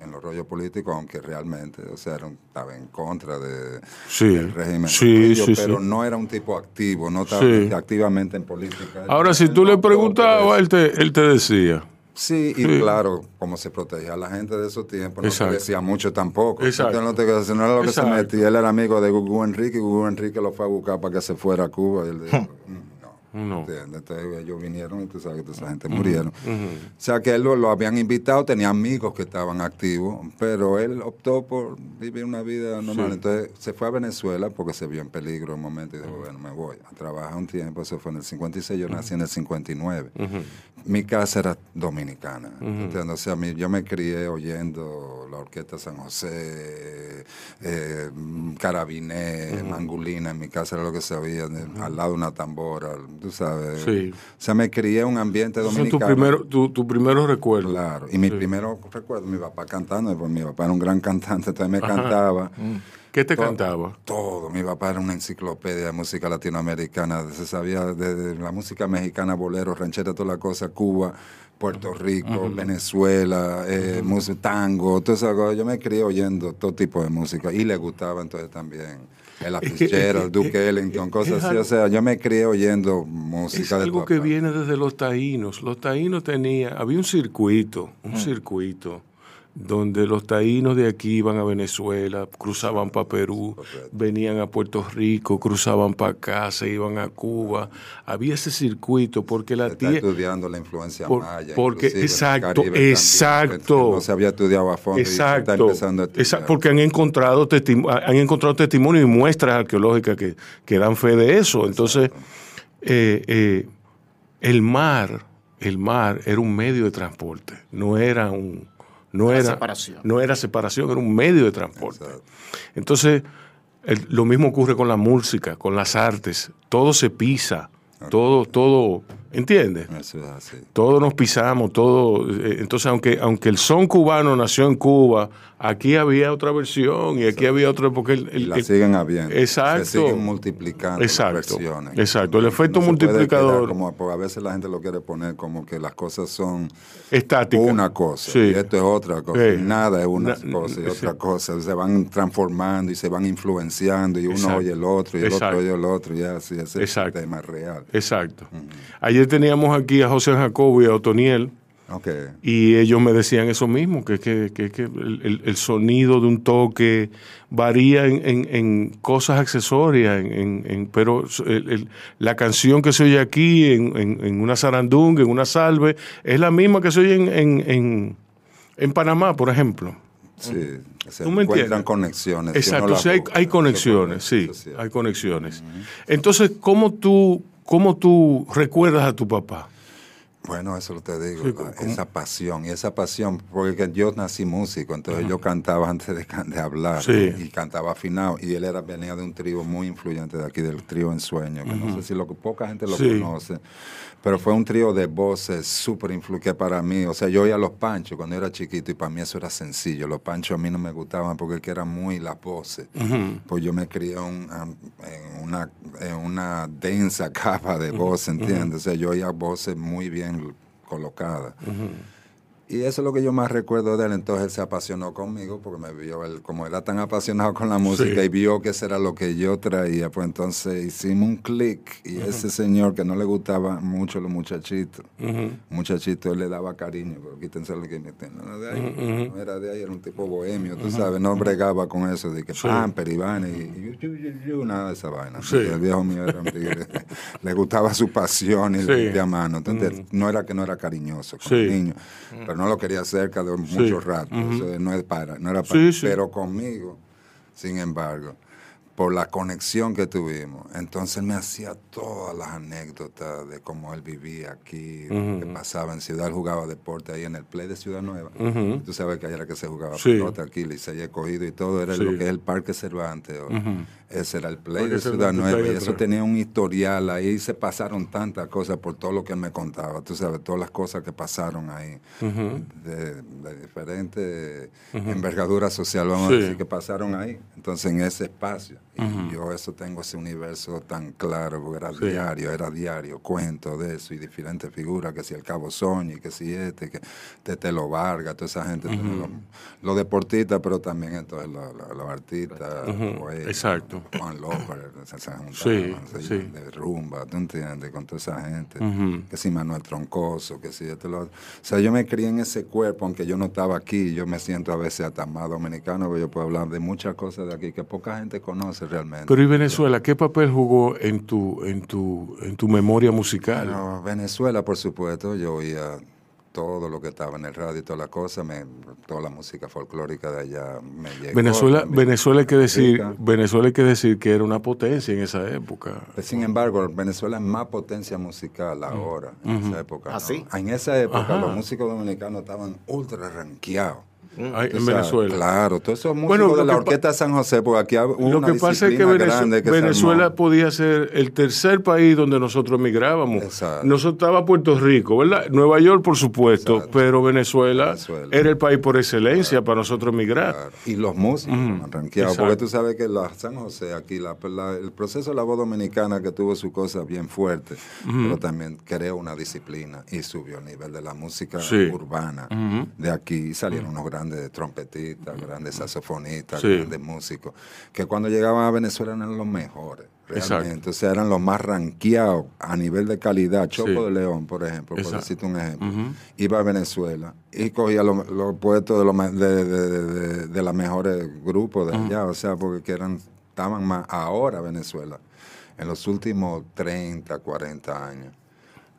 [SPEAKER 3] en- los rollos políticos, aunque realmente, o sea, era un- estaba en contra de,
[SPEAKER 2] Sí,
[SPEAKER 3] del régimen.
[SPEAKER 2] sí,
[SPEAKER 3] pero no era un tipo activo, no estaba activamente en política.
[SPEAKER 2] Ahora, si tú le preguntabas, él te, él te decía.
[SPEAKER 3] Sí, y
[SPEAKER 2] Sí.
[SPEAKER 3] claro, como se protegía a la gente de esos tiempos, no
[SPEAKER 2] Exacto.
[SPEAKER 3] te decía mucho tampoco.
[SPEAKER 2] Exacto.
[SPEAKER 3] No, te, no era lo que
[SPEAKER 2] Exacto.
[SPEAKER 3] se metía. Él era amigo de Gugu Enrique y Gugu Enrique lo fue a buscar para que se fuera a Cuba. Y él dijo, "Mm, no. Entonces ellos vinieron y tú sabes que toda esa gente murieron. O sea que él lo, lo habían invitado, tenía amigos que estaban activos, pero él optó por vivir una vida normal.
[SPEAKER 2] Sí.
[SPEAKER 3] Entonces se fue a Venezuela porque se vio en peligro en un momento y dijo, bueno, me voy a trabajar un tiempo. Eso fue en el 56, yo nací en el 59. Mi casa era dominicana. ¿entiendes? O sea, mi- yo me crié oyendo la Orquesta San José, eh, Carabiné, Mangulina. En mi casa era lo que se oía, al lado de una tambora, tú sabes.
[SPEAKER 2] Sí.
[SPEAKER 3] O sea, me crié en un ambiente
[SPEAKER 2] Esos son tus
[SPEAKER 3] dominicano.
[SPEAKER 2] primeros tu, tu primeros recuerdos.
[SPEAKER 3] Claro, y mi primero recuerdo, mi papá cantando, porque mi papá era un gran cantante, entonces me cantaba.
[SPEAKER 2] ¿Qué te
[SPEAKER 3] Todo-
[SPEAKER 2] cantaba?
[SPEAKER 3] Todo, mi papá era una enciclopedia de música latinoamericana, se sabía de, la música mexicana, bolero, ranchera, toda la cosa, Cuba, Puerto Rico, Venezuela, eh, música, tango, todo eso. Yo me crié oyendo todo tipo de música y le gustaba entonces también el
[SPEAKER 2] Es que- es
[SPEAKER 3] Fitzgerald, Duke
[SPEAKER 2] es-
[SPEAKER 3] Ellington,
[SPEAKER 2] es
[SPEAKER 3] cosas así. O sea, yo me crié oyendo
[SPEAKER 2] Es
[SPEAKER 3] música de
[SPEAKER 2] algo que viene desde los taínos. Los taínos tenían, había un circuito, un circuito donde los taínos de aquí iban a Venezuela, cruzaban para Perú, venían a Puerto Rico, cruzaban para acá, se iban a Cuba. Había ese circuito porque la
[SPEAKER 3] Está
[SPEAKER 2] tía...
[SPEAKER 3] estudiando la influencia
[SPEAKER 2] Por-
[SPEAKER 3] maya.
[SPEAKER 2] porque- exacto,
[SPEAKER 3] también,
[SPEAKER 2] exacto.
[SPEAKER 3] No se había estudiado a fondo y se está
[SPEAKER 2] Exacto,
[SPEAKER 3] empezando a estudiar.
[SPEAKER 2] exacto, porque han encontrado, han encontrado testimonio y muestras arqueológicas que, que dan fe de eso. Entonces, eh, eh, el mar, el mar era un medio de transporte, no era un, no
[SPEAKER 1] Era separación.
[SPEAKER 2] no era separación, era un medio de transporte.
[SPEAKER 3] Exacto.
[SPEAKER 2] Entonces, el- lo mismo ocurre con la música, con las artes, todo se pisa, todo, todo, ¿entiendes?
[SPEAKER 3] Eso es así.
[SPEAKER 2] Todos nos pisamos, todo. eh, Entonces, aunque, aunque el son cubano nació en Cuba, aquí había otra versión y aquí había otra, porque el,
[SPEAKER 3] la siguen habiendo.
[SPEAKER 2] Exacto.
[SPEAKER 3] Se siguen multiplicando las
[SPEAKER 2] Exacto.
[SPEAKER 3] versiones.
[SPEAKER 2] Exacto. El efecto multiplicador.
[SPEAKER 3] Como, porque a veces la gente lo quiere poner como que las cosas son
[SPEAKER 2] estática.
[SPEAKER 3] una cosa
[SPEAKER 2] Sí.
[SPEAKER 3] y esto es otra cosa.
[SPEAKER 2] Sí.
[SPEAKER 3] Nada es una
[SPEAKER 2] Na-
[SPEAKER 3] cosa y
[SPEAKER 2] sí.
[SPEAKER 3] otra cosa. Se van transformando y se van influenciando y uno
[SPEAKER 2] Exacto.
[SPEAKER 3] oye el otro y el otro oye el otro y así. Ese es el tema real.
[SPEAKER 2] Exacto. Ayer teníamos aquí a José Jacobo y a Otoniel.
[SPEAKER 3] Ok.
[SPEAKER 2] Y ellos me decían eso mismo, que, que, que, que el, sonido de un toque varía en, en- en cosas accesorias, en, pero el- el- la canción que se oye aquí en, una zarandunga, en una salve, es la misma que se oye en, en- en- en Panamá, por ejemplo.
[SPEAKER 3] Sí. Se
[SPEAKER 2] ¿Tú me
[SPEAKER 3] encuentran
[SPEAKER 2] entiendes?
[SPEAKER 3] conexiones.
[SPEAKER 2] Exacto, sí, hay, conexiones,
[SPEAKER 3] es
[SPEAKER 2] sí, hay conexiones. Entonces, ¿cómo tú, ¿cómo tú recuerdas a tu papá?
[SPEAKER 3] Bueno, eso lo te digo, esa pasión, y esa pasión, porque yo nací músico, entonces yo cantaba *laughs* antes de, hablar,
[SPEAKER 2] Sí.
[SPEAKER 3] y cantaba afinado, y él era venía de un trío muy influyente de aquí, del trío Ensueño, que no sé si lo que poca gente lo
[SPEAKER 2] Sí.
[SPEAKER 3] conoce, pero fue un trío de voces súper influyente para mí, o sea, yo oía los panchos cuando era chiquito, y para mí eso era sencillo, los panchos a mí no me gustaban porque que eran muy las voces, pues yo me crié un- en, una, en una densa *laughs* capa de voz, ¿entiendes? O sea, yo oía voces muy bien colocadas. Y eso es lo que yo más recuerdo de él. Entonces él se apasionó conmigo porque me vio, él, como era tan apasionado con la música
[SPEAKER 2] Sí.
[SPEAKER 3] y vio que eso era lo que yo traía, pues entonces hicimos un clic y ese señor que no le gustaba mucho los muchachitos, muchachito él le daba cariño, pero quítense lo que. No, de ahí, no era de ahí, era un tipo bohemio, tú sabes, no bregaba con eso de que
[SPEAKER 2] Sí.
[SPEAKER 3] pamper y vaina y, nada de esa vaina.
[SPEAKER 2] Sí.
[SPEAKER 3] El viejo mío era un tigre, *laughs* le gustaba su pasión y le metía mano. Entonces, no era que no era cariñoso con el niño, pero no lo quería cerca de mucho rato. Eso no, es para, no era para.
[SPEAKER 2] Sí, sí.
[SPEAKER 3] Pero conmigo, sin embargo, por la conexión que tuvimos. Entonces me hacía todas las anécdotas de cómo él vivía aquí, lo que pasaba en Ciudad, él jugaba deporte ahí en el Play de Ciudad Nueva. Tú sabes que allá era que se jugaba pelota aquí, se había cogido y todo, era lo que es el Parque Cervantes. Ese era el Play de Ciudad Nueva y eso tenía un historial ahí, se pasaron tantas cosas por todo lo que me contaba, tú sabes, todas las cosas que pasaron ahí, de, de diferentes envergaduras social, vamos
[SPEAKER 2] Sí.
[SPEAKER 3] a decir, que pasaron ahí. Entonces, en ese espacio. Y yo eso tengo ese universo tan claro, porque era
[SPEAKER 2] Sí.
[SPEAKER 3] diario, era diario, cuento de eso y diferentes figuras, que si el Cabo Soñi, que si este, que Tetelo Vargas, toda esa gente, los, deportistas, pero también entonces los, artistas, poetas,
[SPEAKER 2] Exacto.
[SPEAKER 3] Juan López, se, se juntaban,
[SPEAKER 2] Sí,
[SPEAKER 3] así,
[SPEAKER 2] sí.
[SPEAKER 3] de rumba, ¿tú entiendes? Con toda esa gente, que si Manuel Troncoso, que si esto, lo otro. O sea, yo me crié en ese cuerpo, aunque yo no estaba aquí, yo me siento a veces hasta más dominicano, porque yo puedo hablar de muchas cosas de aquí que poca gente conoce realmente.
[SPEAKER 2] Pero ¿y Venezuela? ¿Qué papel jugó en tu, en tu, en tu memoria musical?
[SPEAKER 3] Venezuela, por supuesto, yo oía todo lo que estaba en el radio y toda la cosa, me, toda la música folclórica de allá me llegó.
[SPEAKER 2] Venezuela,
[SPEAKER 3] también.
[SPEAKER 2] Venezuela hay que decir. Venezuela hay que decir que era una potencia en esa época.
[SPEAKER 3] Pues, Sin embargo, Venezuela es más potencia musical ahora, en esa época.
[SPEAKER 1] ¿Ah,
[SPEAKER 3] ¿no?
[SPEAKER 1] sí?
[SPEAKER 3] En esa época
[SPEAKER 2] Ajá.
[SPEAKER 3] los músicos dominicanos estaban ultra ranqueados.
[SPEAKER 2] Ay,
[SPEAKER 3] Tú
[SPEAKER 2] en Venezuela.
[SPEAKER 3] Claro, todos esos músicos
[SPEAKER 2] Bueno,
[SPEAKER 3] de la Orquesta San José, porque aquí hubo
[SPEAKER 2] Lo
[SPEAKER 3] una
[SPEAKER 2] que pasa es que, Venezuela podía ser el tercer país donde nosotros emigrábamos.
[SPEAKER 3] Exacto.
[SPEAKER 2] Nosotros estaba Puerto Rico, ¿verdad? Nueva York, por supuesto,
[SPEAKER 3] Exacto.
[SPEAKER 2] pero Venezuela,
[SPEAKER 3] Venezuela.
[SPEAKER 2] era el país por excelencia para nosotros emigrar.
[SPEAKER 3] Claro. Y los músicos han ranqueado,
[SPEAKER 2] Exacto.
[SPEAKER 3] porque tú sabes que la San José aquí, la, la- el proceso de la voz dominicana que tuvo su cosa bien fuerte, pero también creó una disciplina y subió el nivel de la música
[SPEAKER 2] Sí.
[SPEAKER 3] urbana de aquí. Salieron unos grandes trompetistas, grandes saxofonistas,
[SPEAKER 2] Sí.
[SPEAKER 3] grandes músicos, que cuando llegaban a Venezuela eran los mejores.
[SPEAKER 2] Exacto.
[SPEAKER 3] Realmente, o sea, eran los más ranqueados a nivel de calidad. Chopo
[SPEAKER 2] Sí.
[SPEAKER 3] de León, por ejemplo, por decirte un ejemplo, iba a Venezuela y cogía los, puestos de, los de, de, de, de- los mejores grupos de allá, o sea, porque que eran, estaban más ahora Venezuela, en los últimos 30, 40 años,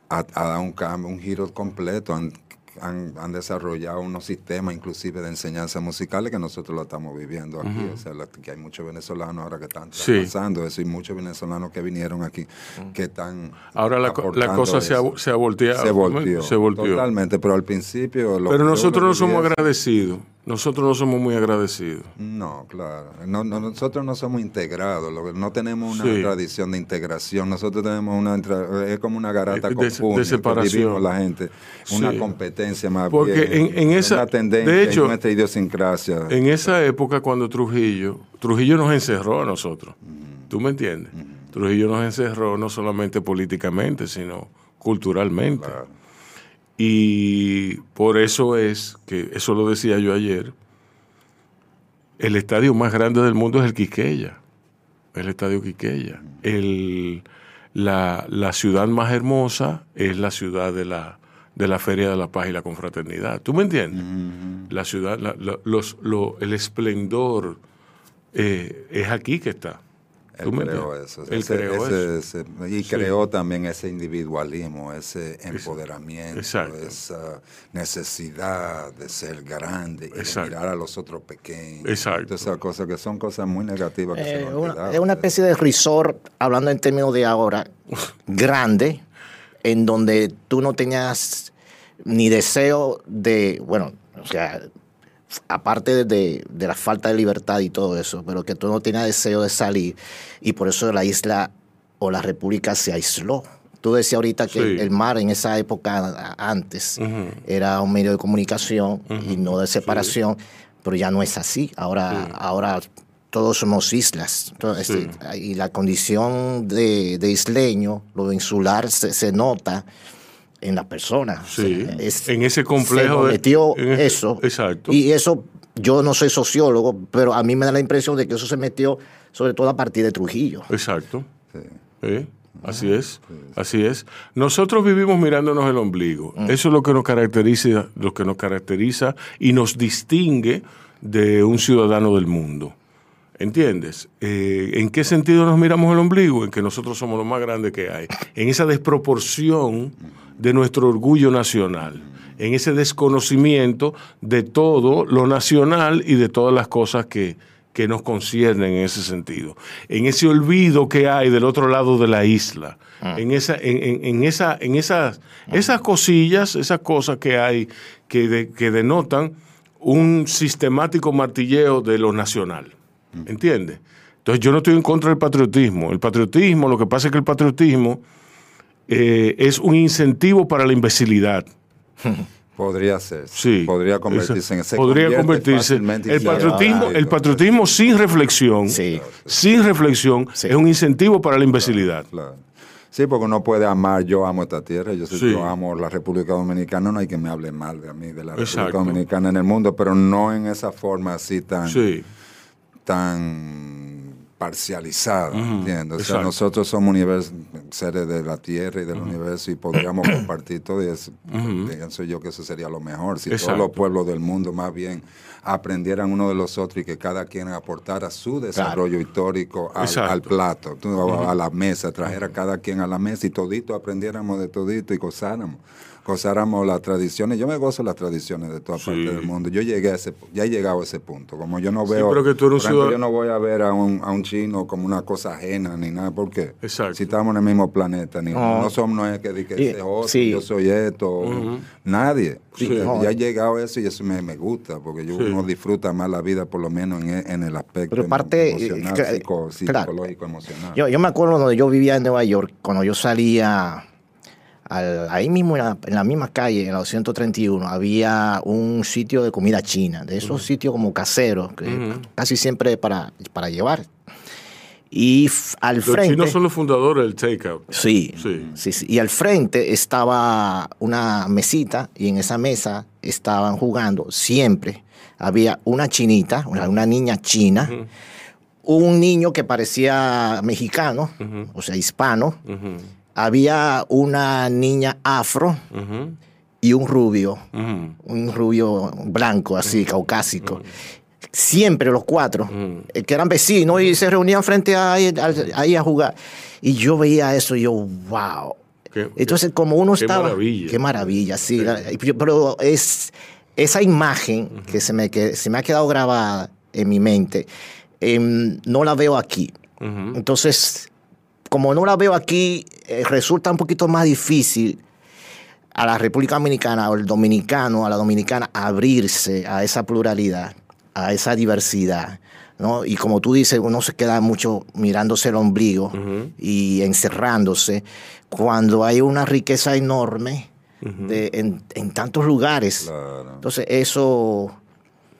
[SPEAKER 3] ha, ha dado un cambio, un giro completo. Han, han, han desarrollado unos sistemas inclusive de enseñanza musicales que nosotros lo estamos viviendo aquí. O sea, que hay muchos venezolanos ahora que están
[SPEAKER 2] Sí.
[SPEAKER 3] pasando eso y muchos venezolanos que vinieron aquí que están
[SPEAKER 2] Ahora la, cosa se ha,
[SPEAKER 3] eso.
[SPEAKER 2] se ha volteado.
[SPEAKER 3] se volteó,
[SPEAKER 2] Se volteó.
[SPEAKER 3] totalmente, pero al principio... lo
[SPEAKER 2] Pero nosotros no somos agradecidos. Nosotros no somos muy agradecidos.
[SPEAKER 3] No, claro. No, no, nosotros no somos integrados, no tenemos una
[SPEAKER 2] Sí.
[SPEAKER 3] tradición de integración. Nosotros tenemos una, es como una garata
[SPEAKER 2] De-
[SPEAKER 3] con
[SPEAKER 2] de
[SPEAKER 3] que
[SPEAKER 2] separación.
[SPEAKER 3] vivimos la gente, una
[SPEAKER 2] Sí.
[SPEAKER 3] competencia más
[SPEAKER 2] Porque
[SPEAKER 3] bien,
[SPEAKER 2] en- en esa-
[SPEAKER 3] una tendencia,
[SPEAKER 2] de hecho,
[SPEAKER 3] en nuestra idiosincrasia.
[SPEAKER 2] En esa época, cuando Trujillo, Trujillo nos encerró a nosotros. ¿Tú me entiendes? Trujillo nos encerró no solamente políticamente, sino culturalmente.
[SPEAKER 3] Claro.
[SPEAKER 2] Y por eso es que, eso lo decía yo ayer, el estadio más grande del mundo es el Quiqueya, el estadio Quiqueya. El, la, la ciudad más hermosa es la ciudad de la, de la Feria de la Paz y la Confraternidad. ¿Tú me entiendes? La ciudad, la- la- los, lo- el esplendor eh, es aquí que está. ¿Tú
[SPEAKER 3] Él creó eso.
[SPEAKER 2] Él
[SPEAKER 3] ese-
[SPEAKER 2] creó
[SPEAKER 3] ese-
[SPEAKER 2] eso.
[SPEAKER 3] ese- y creó también ese individualismo, ese empoderamiento,
[SPEAKER 2] Exacto.
[SPEAKER 3] esa necesidad de ser grande y de mirar a los otros pequeños.
[SPEAKER 2] Exacto.
[SPEAKER 3] Todas esas cosas que son cosas muy negativas que se
[SPEAKER 1] Eh,
[SPEAKER 3] nos
[SPEAKER 1] una- es una especie de resort, hablando en términos de ahora, *laughs* grande, en donde tú no tenías ni deseo de, bueno, o sea, aparte de, de la falta de libertad y todo eso, pero que tú no tenías deseo de salir y por eso la isla o la república se aisló. Tú decías ahorita que
[SPEAKER 2] Sí.
[SPEAKER 1] el mar en esa época antes era un medio de comunicación y no de separación, pero ya no es así. Ahora, ahora todos somos islas. Entonces, este, y la condición de, de isleño, lo insular, se, se nota en las personas.
[SPEAKER 2] Sí,
[SPEAKER 1] O sea, es-
[SPEAKER 2] en ese complejo
[SPEAKER 1] Se metió eso.
[SPEAKER 2] exacto.
[SPEAKER 1] Y eso, yo no soy sociólogo, pero a mí me da la impresión de que eso se metió sobre todo a partir de Trujillo.
[SPEAKER 2] Exacto.
[SPEAKER 3] Sí.
[SPEAKER 2] ¿Eh? Así es, así es. Nosotros vivimos mirándonos el ombligo. Eso es lo que nos caracteriza, lo que nos caracteriza y nos distingue de un ciudadano del mundo. ¿Entiendes? Eh, ¿En qué sentido nos miramos el ombligo? En que nosotros somos lo más grande que hay. En esa desproporción de nuestro orgullo nacional. En ese desconocimiento de todo lo nacional y de todas las cosas que, que nos conciernen en ese sentido. En ese olvido que hay del otro lado de la isla. En, esa, en, en- en esa, en esas, esas cosillas, esas cosas que hay que, de- que denotan un sistemático martilleo de lo nacional. ¿Entiendes? Entonces yo no estoy en contra del patriotismo. El patriotismo, lo que pasa es que el patriotismo eh, es un incentivo para la imbecilidad. *laughs*
[SPEAKER 3] Podría ser.
[SPEAKER 2] Sí.
[SPEAKER 3] Podría convertirse en ese.
[SPEAKER 2] Podría convertirse. El patriotismo, el patriotismo sin reflexión,
[SPEAKER 1] Sí.
[SPEAKER 2] sin reflexión,
[SPEAKER 1] Sí.
[SPEAKER 2] es un incentivo para la imbecilidad.
[SPEAKER 3] Claro. Sí, porque uno puede amar, yo amo esta tierra, yo, sé,
[SPEAKER 2] Sí.
[SPEAKER 3] yo amo la República Dominicana, no hay que me hable mal de mí, de la República
[SPEAKER 2] Exacto.
[SPEAKER 3] Dominicana en el mundo, pero no en esa forma así tan,
[SPEAKER 2] Sí,
[SPEAKER 3] tan parcializada, ¿entiendes? O sea, nosotros somos univers- seres de la tierra y del universo y podríamos compartir todo y eso, pienso yo que eso sería lo mejor, si
[SPEAKER 2] Exacto.
[SPEAKER 3] todos los pueblos del mundo más bien aprendieran uno de los otros y que cada quien aportara su desarrollo histórico al, al plato, a, a la mesa, trajera cada quien a la mesa y todito aprendiéramos de todito y gozáramos. Gozáramos las tradiciones. Yo me gozo las tradiciones de toda
[SPEAKER 2] Sí.
[SPEAKER 3] parte del mundo. Yo llegué a ese, ya he llegado a ese punto. Como yo no
[SPEAKER 2] Sí,
[SPEAKER 3] veo,
[SPEAKER 2] pero que tú eres
[SPEAKER 3] ejemplo,
[SPEAKER 2] ciudadano-
[SPEAKER 3] yo no voy a ver a un, a un chino como una cosa ajena ni nada, porque
[SPEAKER 2] Exacto.
[SPEAKER 3] si estamos en el mismo planeta, ni
[SPEAKER 1] No.
[SPEAKER 3] no somos, no es que, que
[SPEAKER 1] Y-
[SPEAKER 3] ese es otro,
[SPEAKER 1] sí.
[SPEAKER 3] yo soy esto, nadie.
[SPEAKER 2] Sí.
[SPEAKER 3] Ya-
[SPEAKER 1] No.
[SPEAKER 3] Ya he llegado a eso y eso me, me gusta, porque yo,
[SPEAKER 2] Sí.
[SPEAKER 3] uno disfruta más la vida, por lo menos en, e- en el aspecto
[SPEAKER 1] Pero parte,
[SPEAKER 3] emocional,
[SPEAKER 1] eh,
[SPEAKER 3] psico-
[SPEAKER 1] claro.
[SPEAKER 3] psicológico, emocional.
[SPEAKER 1] Yo, yo me acuerdo donde yo vivía en Nueva York, cuando yo salía al- ahí mismo en la, en la misma calle, en la 231, había un sitio de comida china, de esos sitios como caseros, que casi siempre para, para llevar. Y al
[SPEAKER 2] Los
[SPEAKER 1] frente...
[SPEAKER 2] chinos son los fundadores del takeout.
[SPEAKER 1] Sí,
[SPEAKER 2] Sí.
[SPEAKER 1] sí, sí. Y al frente estaba una mesita y en esa mesa estaban jugando siempre. Había una chinita, una, una niña china, un niño que parecía mexicano, o sea, hispano.
[SPEAKER 2] Ujú,
[SPEAKER 1] Había una niña afro
[SPEAKER 2] ujú,
[SPEAKER 1] y un rubio, un rubio blanco, así, caucásico. Siempre los cuatro, eh, que eran vecinos y se reunían frente a ahí, a jugar. Y yo veía eso y yo, wow.
[SPEAKER 2] Qué-
[SPEAKER 1] Entonces, como uno
[SPEAKER 2] qué
[SPEAKER 1] estaba.
[SPEAKER 2] maravilla.
[SPEAKER 1] Qué maravilla, sí. yo- Pero es esa imagen que, se me, que se me ha quedado grabada en mi mente, em, no la veo aquí. Entonces, como no la veo aquí, eh, resulta un poquito más difícil a la República Dominicana o el dominicano, a la dominicana, abrirse a esa pluralidad, a esa diversidad. ¿no? Y como tú dices, uno se queda mucho mirándose el ombligo y encerrándose cuando hay una riqueza enorme de- en, en tantos lugares.
[SPEAKER 3] Claro.
[SPEAKER 1] Entonces, eso.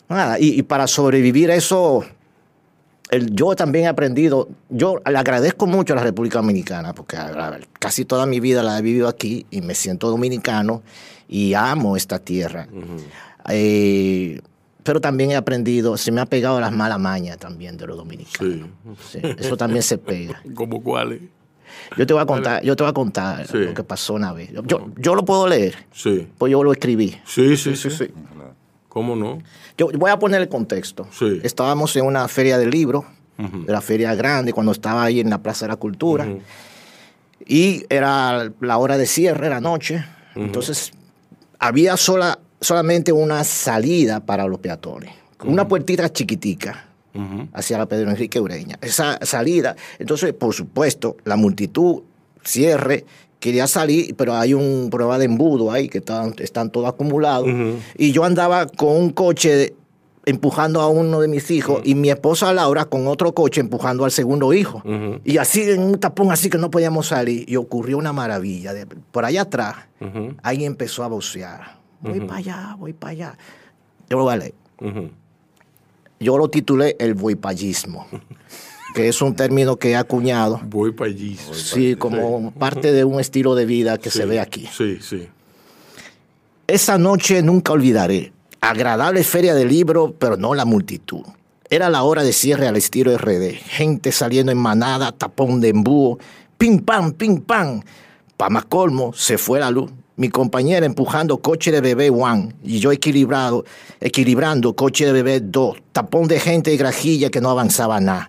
[SPEAKER 1] Nada, y, y para sobrevivir eso, el- yo también he aprendido. Yo le agradezco mucho a la República Dominicana, porque a- casi toda mi vida la he vivido aquí y me siento dominicano y amo esta tierra. Eh, pero también he aprendido, se me ha pegado las malas mañas también de los dominicanos.
[SPEAKER 2] Sí.
[SPEAKER 1] Sí, eso también se pega. *laughs*
[SPEAKER 2] ¿Cómo cuáles?
[SPEAKER 1] Yo te voy a contar, yo te voy a contar
[SPEAKER 2] Sí.
[SPEAKER 1] lo que pasó una vez. Yo, yo lo puedo leer,
[SPEAKER 2] Sí.
[SPEAKER 1] pues yo lo escribí.
[SPEAKER 2] Sí, sí, sí.
[SPEAKER 3] Claro.
[SPEAKER 2] ¿Cómo no?
[SPEAKER 1] Yo voy a poner el contexto.
[SPEAKER 2] Sí.
[SPEAKER 1] Estábamos en una feria de libros, de la feria grande, cuando estaba ahí en la Plaza de la Cultura. Y era la hora de cierre, la noche. Entonces, había sola, solamente una salida para los peatones. Una puertita chiquitica hacia la Pedro Enrique Ureña. Esa salida, entonces, por supuesto, la multitud, cierre, quería salir, pero hay un prueba de embudo ahí que están, están todos acumulados. Y yo andaba con un coche de- empujando a uno de mis hijos y mi esposa Laura con otro coche empujando al segundo hijo. Y así en un tapón así que no podíamos salir. Y ocurrió una maravilla. De- por allá atrás, alguien empezó a vocear. Voy para allá, voy para allá. Yo lo
[SPEAKER 2] Ujú.
[SPEAKER 1] yo lo titulé el voipallismo, *laughs* que es un término que he acuñado,
[SPEAKER 2] Voy para allí.
[SPEAKER 1] sí, como parte de un estilo de vida que se
[SPEAKER 2] Sí,
[SPEAKER 1] ve aquí.
[SPEAKER 2] Sí, sí.
[SPEAKER 1] Esa noche nunca olvidaré. Agradable feria de libro, pero no la multitud. Era la hora de cierre al estilo RD. Gente saliendo en manada, tapón de embúo. Pim pam, pim pam. Pa' más colmo, se fue la luz. Mi compañera empujando coche de bebé one y yo equilibrado, equilibrando coche de bebé dos. Tapón de gente y grajilla que no avanzaba nada.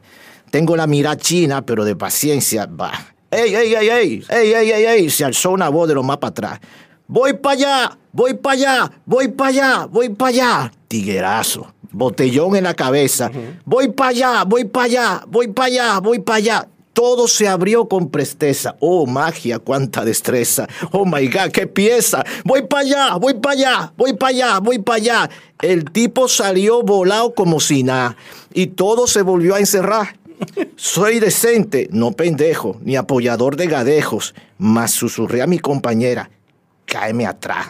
[SPEAKER 1] Tengo la mirada china, pero de paciencia, va. ¡Ey, ey, ey, ey! ¡Ey, ey, ey, ey! Se alzó una voz de lo más para atrás. Voy para allá, voy para allá, voy para allá, voy para allá. Tiguerazo. botellón en la cabeza. Voy para allá, voy para allá, voy para allá, voy para allá. Todo se abrió con presteza. Oh, magia, cuánta destreza. Oh, my God, qué pieza. Voy para allá, voy para allá, voy para allá, voy para allá. El tipo salió volado como si nada. Y todo se volvió a encerrar. Soy decente, no pendejo, ni apoyador de gadejos, mas susurré a mi compañera, cáeme atrás.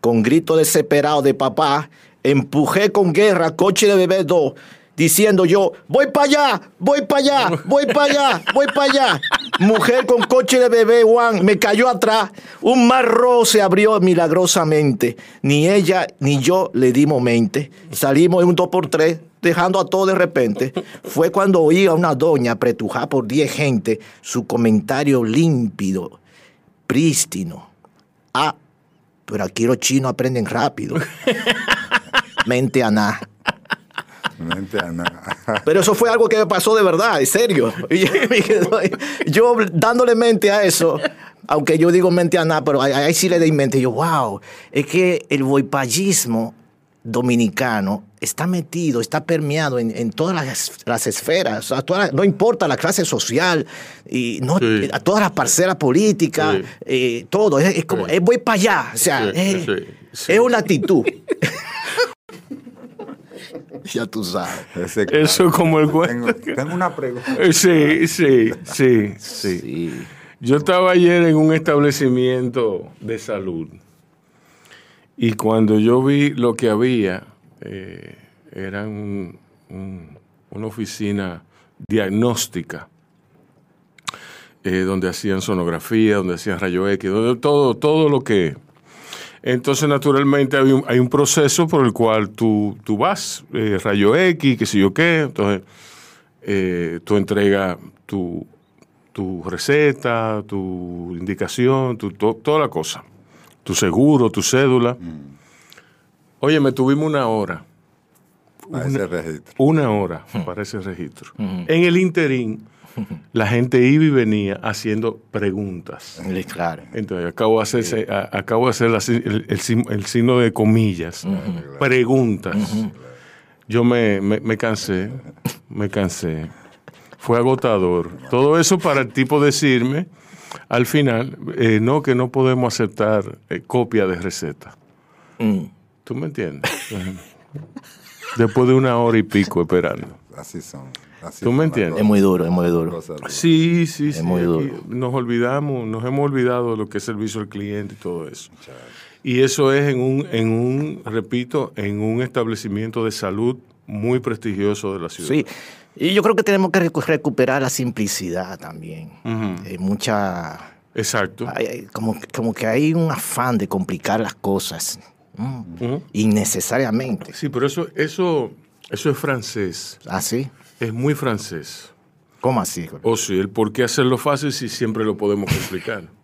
[SPEAKER 1] Con grito desesperado de papá, empujé con guerra coche de bebé 2, diciendo yo, voy para allá, voy para allá, voy para allá, voy para allá. Mujer con coche de bebé Juan me cayó atrás. Un mar rojo se abrió milagrosamente. Ni ella ni yo le dimos mente. Salimos en un 2 por 3 dejando a todo de repente. *laughs* Fue cuando oí a una doña apretujada por 10 gente su comentario límpido, prístino. Ah, pero aquí los chinos aprenden rápido. *laughs* Mente a nada.
[SPEAKER 3] Mente a nada.
[SPEAKER 1] Pero eso fue algo que me pasó de verdad, en serio. *laughs* Y yo dándole mente a eso, aunque yo digo mente a nada, pero ahí, sí le di mente. Yo, wow, es que el boipallismo dominicano está metido, está permeado en, en todas las, las esferas, o sea, toda la- no importa la clase social, y no,
[SPEAKER 2] Sí.
[SPEAKER 1] a todas las parcelas políticas,
[SPEAKER 2] Sí.
[SPEAKER 1] eh, todo, es, es como,
[SPEAKER 2] Sí.
[SPEAKER 1] eh, voy para allá, o sea,
[SPEAKER 2] Sí,
[SPEAKER 1] es,
[SPEAKER 2] sí, sí.
[SPEAKER 1] es una actitud. *laughs* ya tú sabes.
[SPEAKER 3] Ese
[SPEAKER 2] Eso como el cuento.
[SPEAKER 3] Tengo, tengo una pregunta.
[SPEAKER 2] Eh, Sí, sí, sí, sí.
[SPEAKER 1] Sí.
[SPEAKER 2] Yo estaba ayer en un establecimiento de salud y cuando yo vi lo que había, eh, era un- un- una oficina diagnóstica eh, donde hacían sonografía, donde hacían rayo X, donde todo, todo lo que... Entonces, naturalmente, hay un, hay un proceso por el cual tú, tú vas, eh, rayo X, qué sé yo qué, entonces eh, tú entregas tu, tu receta, tu indicación, tu, to- toda la cosa, tu seguro, tu cédula. Oye, me tuvimos una hora,
[SPEAKER 3] A ese registro.
[SPEAKER 2] una hora para ese registro. En el interín, la gente iba y venía haciendo preguntas.
[SPEAKER 1] Claro.
[SPEAKER 2] Entonces, acabo de, hacerse, a- acabo de hacer la el, el sim- el signo de comillas. Preguntas. Yo me, me- me cansé, me cansé. Fue agotador. Todo eso para el tipo decirme, al final, eh, no, que no podemos aceptar eh, copia de receta.
[SPEAKER 1] Mm.
[SPEAKER 2] ¿Tú me entiendes? Después de una hora y pico esperando.
[SPEAKER 3] Así son. Así
[SPEAKER 2] ¿Tú me entiendes?
[SPEAKER 1] Es muy duro, es muy duro.
[SPEAKER 2] Sí, sí, sí.
[SPEAKER 1] muy
[SPEAKER 2] aquí
[SPEAKER 1] duro.
[SPEAKER 2] Nos olvidamos, nos hemos olvidado de lo que es servicio al cliente y todo eso. Y eso es en un, en un, repito, en un establecimiento de salud muy prestigioso de la ciudad.
[SPEAKER 1] Sí, y yo creo que tenemos que recu- recuperar la simplicidad también. Eh, mucha,
[SPEAKER 2] Exacto.
[SPEAKER 1] hay- hay- como, como que hay un afán de complicar las cosas mm, innecesariamente.
[SPEAKER 2] Sí, pero eso, eso, eso es francés.
[SPEAKER 1] ¿Así?
[SPEAKER 2] Es muy francés.
[SPEAKER 1] ¿Cómo así?
[SPEAKER 2] O sí, el por qué hacerlo fácil si siempre lo podemos complicar. *laughs*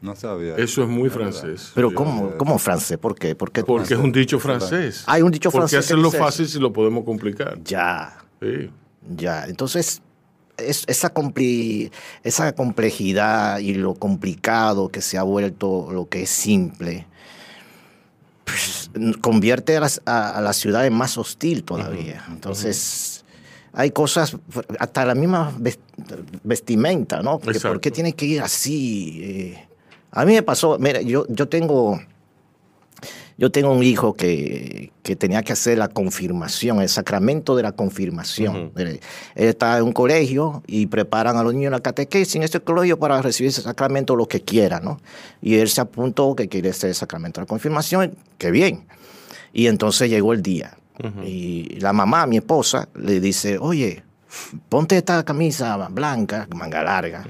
[SPEAKER 3] No sabía.
[SPEAKER 2] Eso es muy francés.
[SPEAKER 1] Pero ¿cómo, cómo francés? ¿Por qué? ¿Por qué?
[SPEAKER 2] Porque es un dicho francés.
[SPEAKER 1] Hay un dicho
[SPEAKER 2] ¿Por qué
[SPEAKER 1] francés que
[SPEAKER 2] hacerlo fácil si lo podemos complicar?
[SPEAKER 1] Ya,
[SPEAKER 2] Sí.
[SPEAKER 1] ya. Entonces, es- esa, compli- esa complejidad y lo complicado que se ha vuelto lo que es simple, pues, convierte a, las- a- a la ciudad en más hostil todavía. Entonces, hay cosas, hasta la misma ves- vestimenta, ¿no? Porque ¿Por qué tiene que ir así? Eh, a mí me pasó, mira, yo, yo tengo... Yo tengo un hijo que, que tenía que hacer la confirmación, el sacramento de la confirmación. Él, él está en un colegio y preparan a los niños en la catequesis en este colegio para recibir ese sacramento lo que quiera, ¿no? Y él se apuntó que quiere hacer el sacramento de la confirmación, qué bien. Y entonces llegó el día. Y la mamá, mi esposa, le dice, oye, ponte esta camisa blanca, manga larga,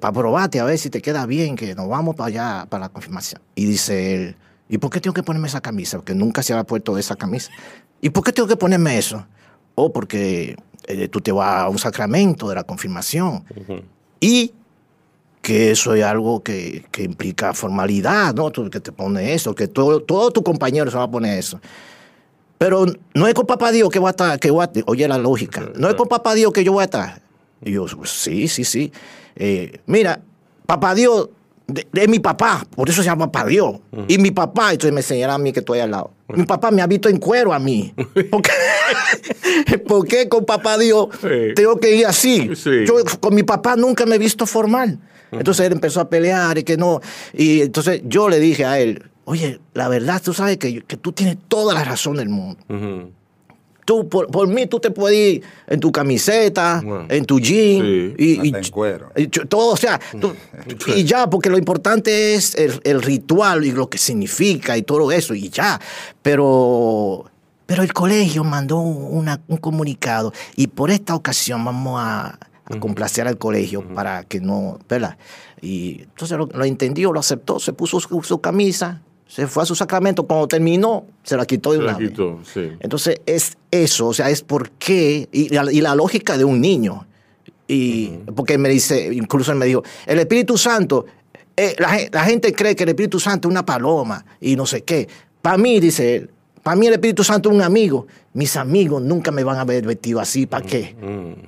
[SPEAKER 1] para probarte a ver si te queda bien, que nos vamos para allá, para la confirmación. Y dice él, ¿y por qué tengo que ponerme esa camisa? Porque nunca se había puesto esa camisa. ¿Y por qué tengo que ponerme eso? Oh, porque eh, tú te vas a un sacramento de la confirmación. Y que eso es algo que, que implica formalidad, ¿no? Tú que te pone eso, que todo, todo tu compañero se va a poner eso. Pero no es con papá Dios que voy a estar, que voy a, oye la lógica, no es con papá Dios que yo voy a estar. Y yo, pues, sí, sí, sí. Eh, mira, papá Dios de, de mi papá, por eso se llama papá Dios. Y mi papá, entonces me señala a mí que estoy al lado. Mi papá me ha visto en cuero a mí. *laughs* ¿Por qué, *laughs* ¿Por qué con papá Dios
[SPEAKER 2] Sí.
[SPEAKER 1] tengo que ir así?
[SPEAKER 2] Sí.
[SPEAKER 1] Yo con mi papá nunca me he visto formal. Entonces él empezó a pelear y que no. Y entonces yo le dije a él, oye, la verdad, tú sabes que, que tú tienes toda la razón del mundo. Tú, por, por mí, tú te puedes ir en tu camiseta,
[SPEAKER 2] Bueno.
[SPEAKER 1] en tu jean,
[SPEAKER 2] Sí.
[SPEAKER 1] y, y-
[SPEAKER 3] Hasta en cuero.
[SPEAKER 1] y todo, o sea, tú- y ya, porque lo importante es el, el ritual y lo que significa y todo eso, y ya. Pero, pero el colegio mandó una- un comunicado y por esta ocasión vamos a, a complacer al colegio para que no, ¿verdad? Y entonces lo, lo entendió, lo aceptó, se puso su, su camisa, se fue a su sacramento, cuando terminó, se la quitó de
[SPEAKER 2] Se
[SPEAKER 1] una
[SPEAKER 2] la
[SPEAKER 1] vez.
[SPEAKER 2] quitó, sí.
[SPEAKER 1] Entonces es eso, o sea, es por qué, y la, y la lógica de un niño. Y porque me dice, incluso él me dijo, el Espíritu Santo, eh, la, gen- la gente cree que el Espíritu Santo es una paloma y no sé qué. Para mí, dice él, para mí el Espíritu Santo es un amigo. Mis amigos nunca me van a ver vestido así, ¿para qué?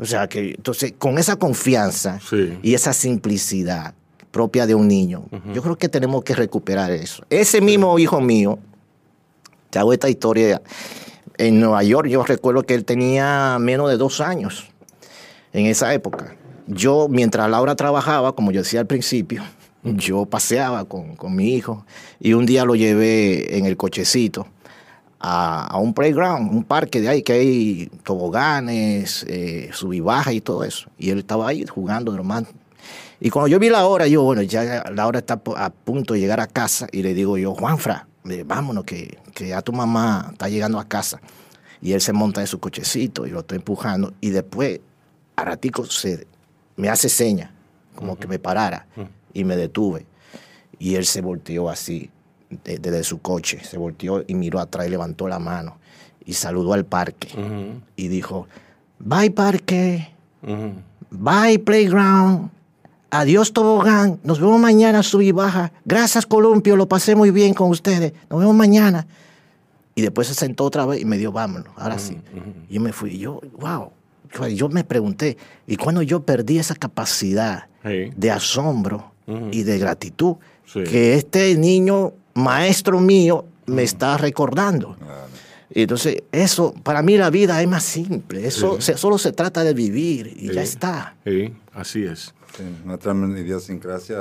[SPEAKER 1] O sea, que entonces con esa confianza
[SPEAKER 2] Sí.
[SPEAKER 1] y esa simplicidad propia de un niño, yo creo que tenemos que recuperar eso. Ese mismo hijo mío, te hago esta historia. En Nueva York, yo recuerdo que él tenía menos de dos años en esa época. Yo, mientras Laura trabajaba, como yo decía al principio, yo paseaba con, con mi hijo y un día lo llevé en el cochecito a, a un playground, un parque de ahí que hay toboganes, eh, sub y baja y todo eso. Y él estaba ahí jugando normal. Y cuando yo vi la hora, yo, bueno, ya la hora está a punto de llegar a casa y le digo yo, Juanfra, vámonos, que, que ya tu mamá está llegando a casa. Y él se monta en su cochecito y lo estoy empujando. Y después, a ratico, se, me hace seña, como que me parara. Y me detuve. Y él se volteó así, de- desde su coche. Se volteó y miró atrás y levantó la mano. Y saludó al parque.
[SPEAKER 2] Ujú,
[SPEAKER 1] Y dijo, bye parque, bye playground, adiós tobogán, nos vemos mañana, sub y baja. Gracias Columpio, lo pasé muy bien con ustedes. Nos vemos mañana. Y después se sentó otra vez y me dijo, vámonos, ahora sí. Y yo me fui. Y yo, wow. Yo me pregunté, ¿y cuando yo perdí esa capacidad
[SPEAKER 2] Sí.
[SPEAKER 1] de asombro
[SPEAKER 2] Ujú.
[SPEAKER 1] y de gratitud
[SPEAKER 2] Sí.
[SPEAKER 1] que este niño, maestro mío, me está recordando? Entonces, eso, para mí la vida es más simple. Eso
[SPEAKER 2] Sí.
[SPEAKER 1] se- solo se trata de vivir y ya está.
[SPEAKER 2] Sí, así es.
[SPEAKER 3] Sí, nuestra idiosincrasia,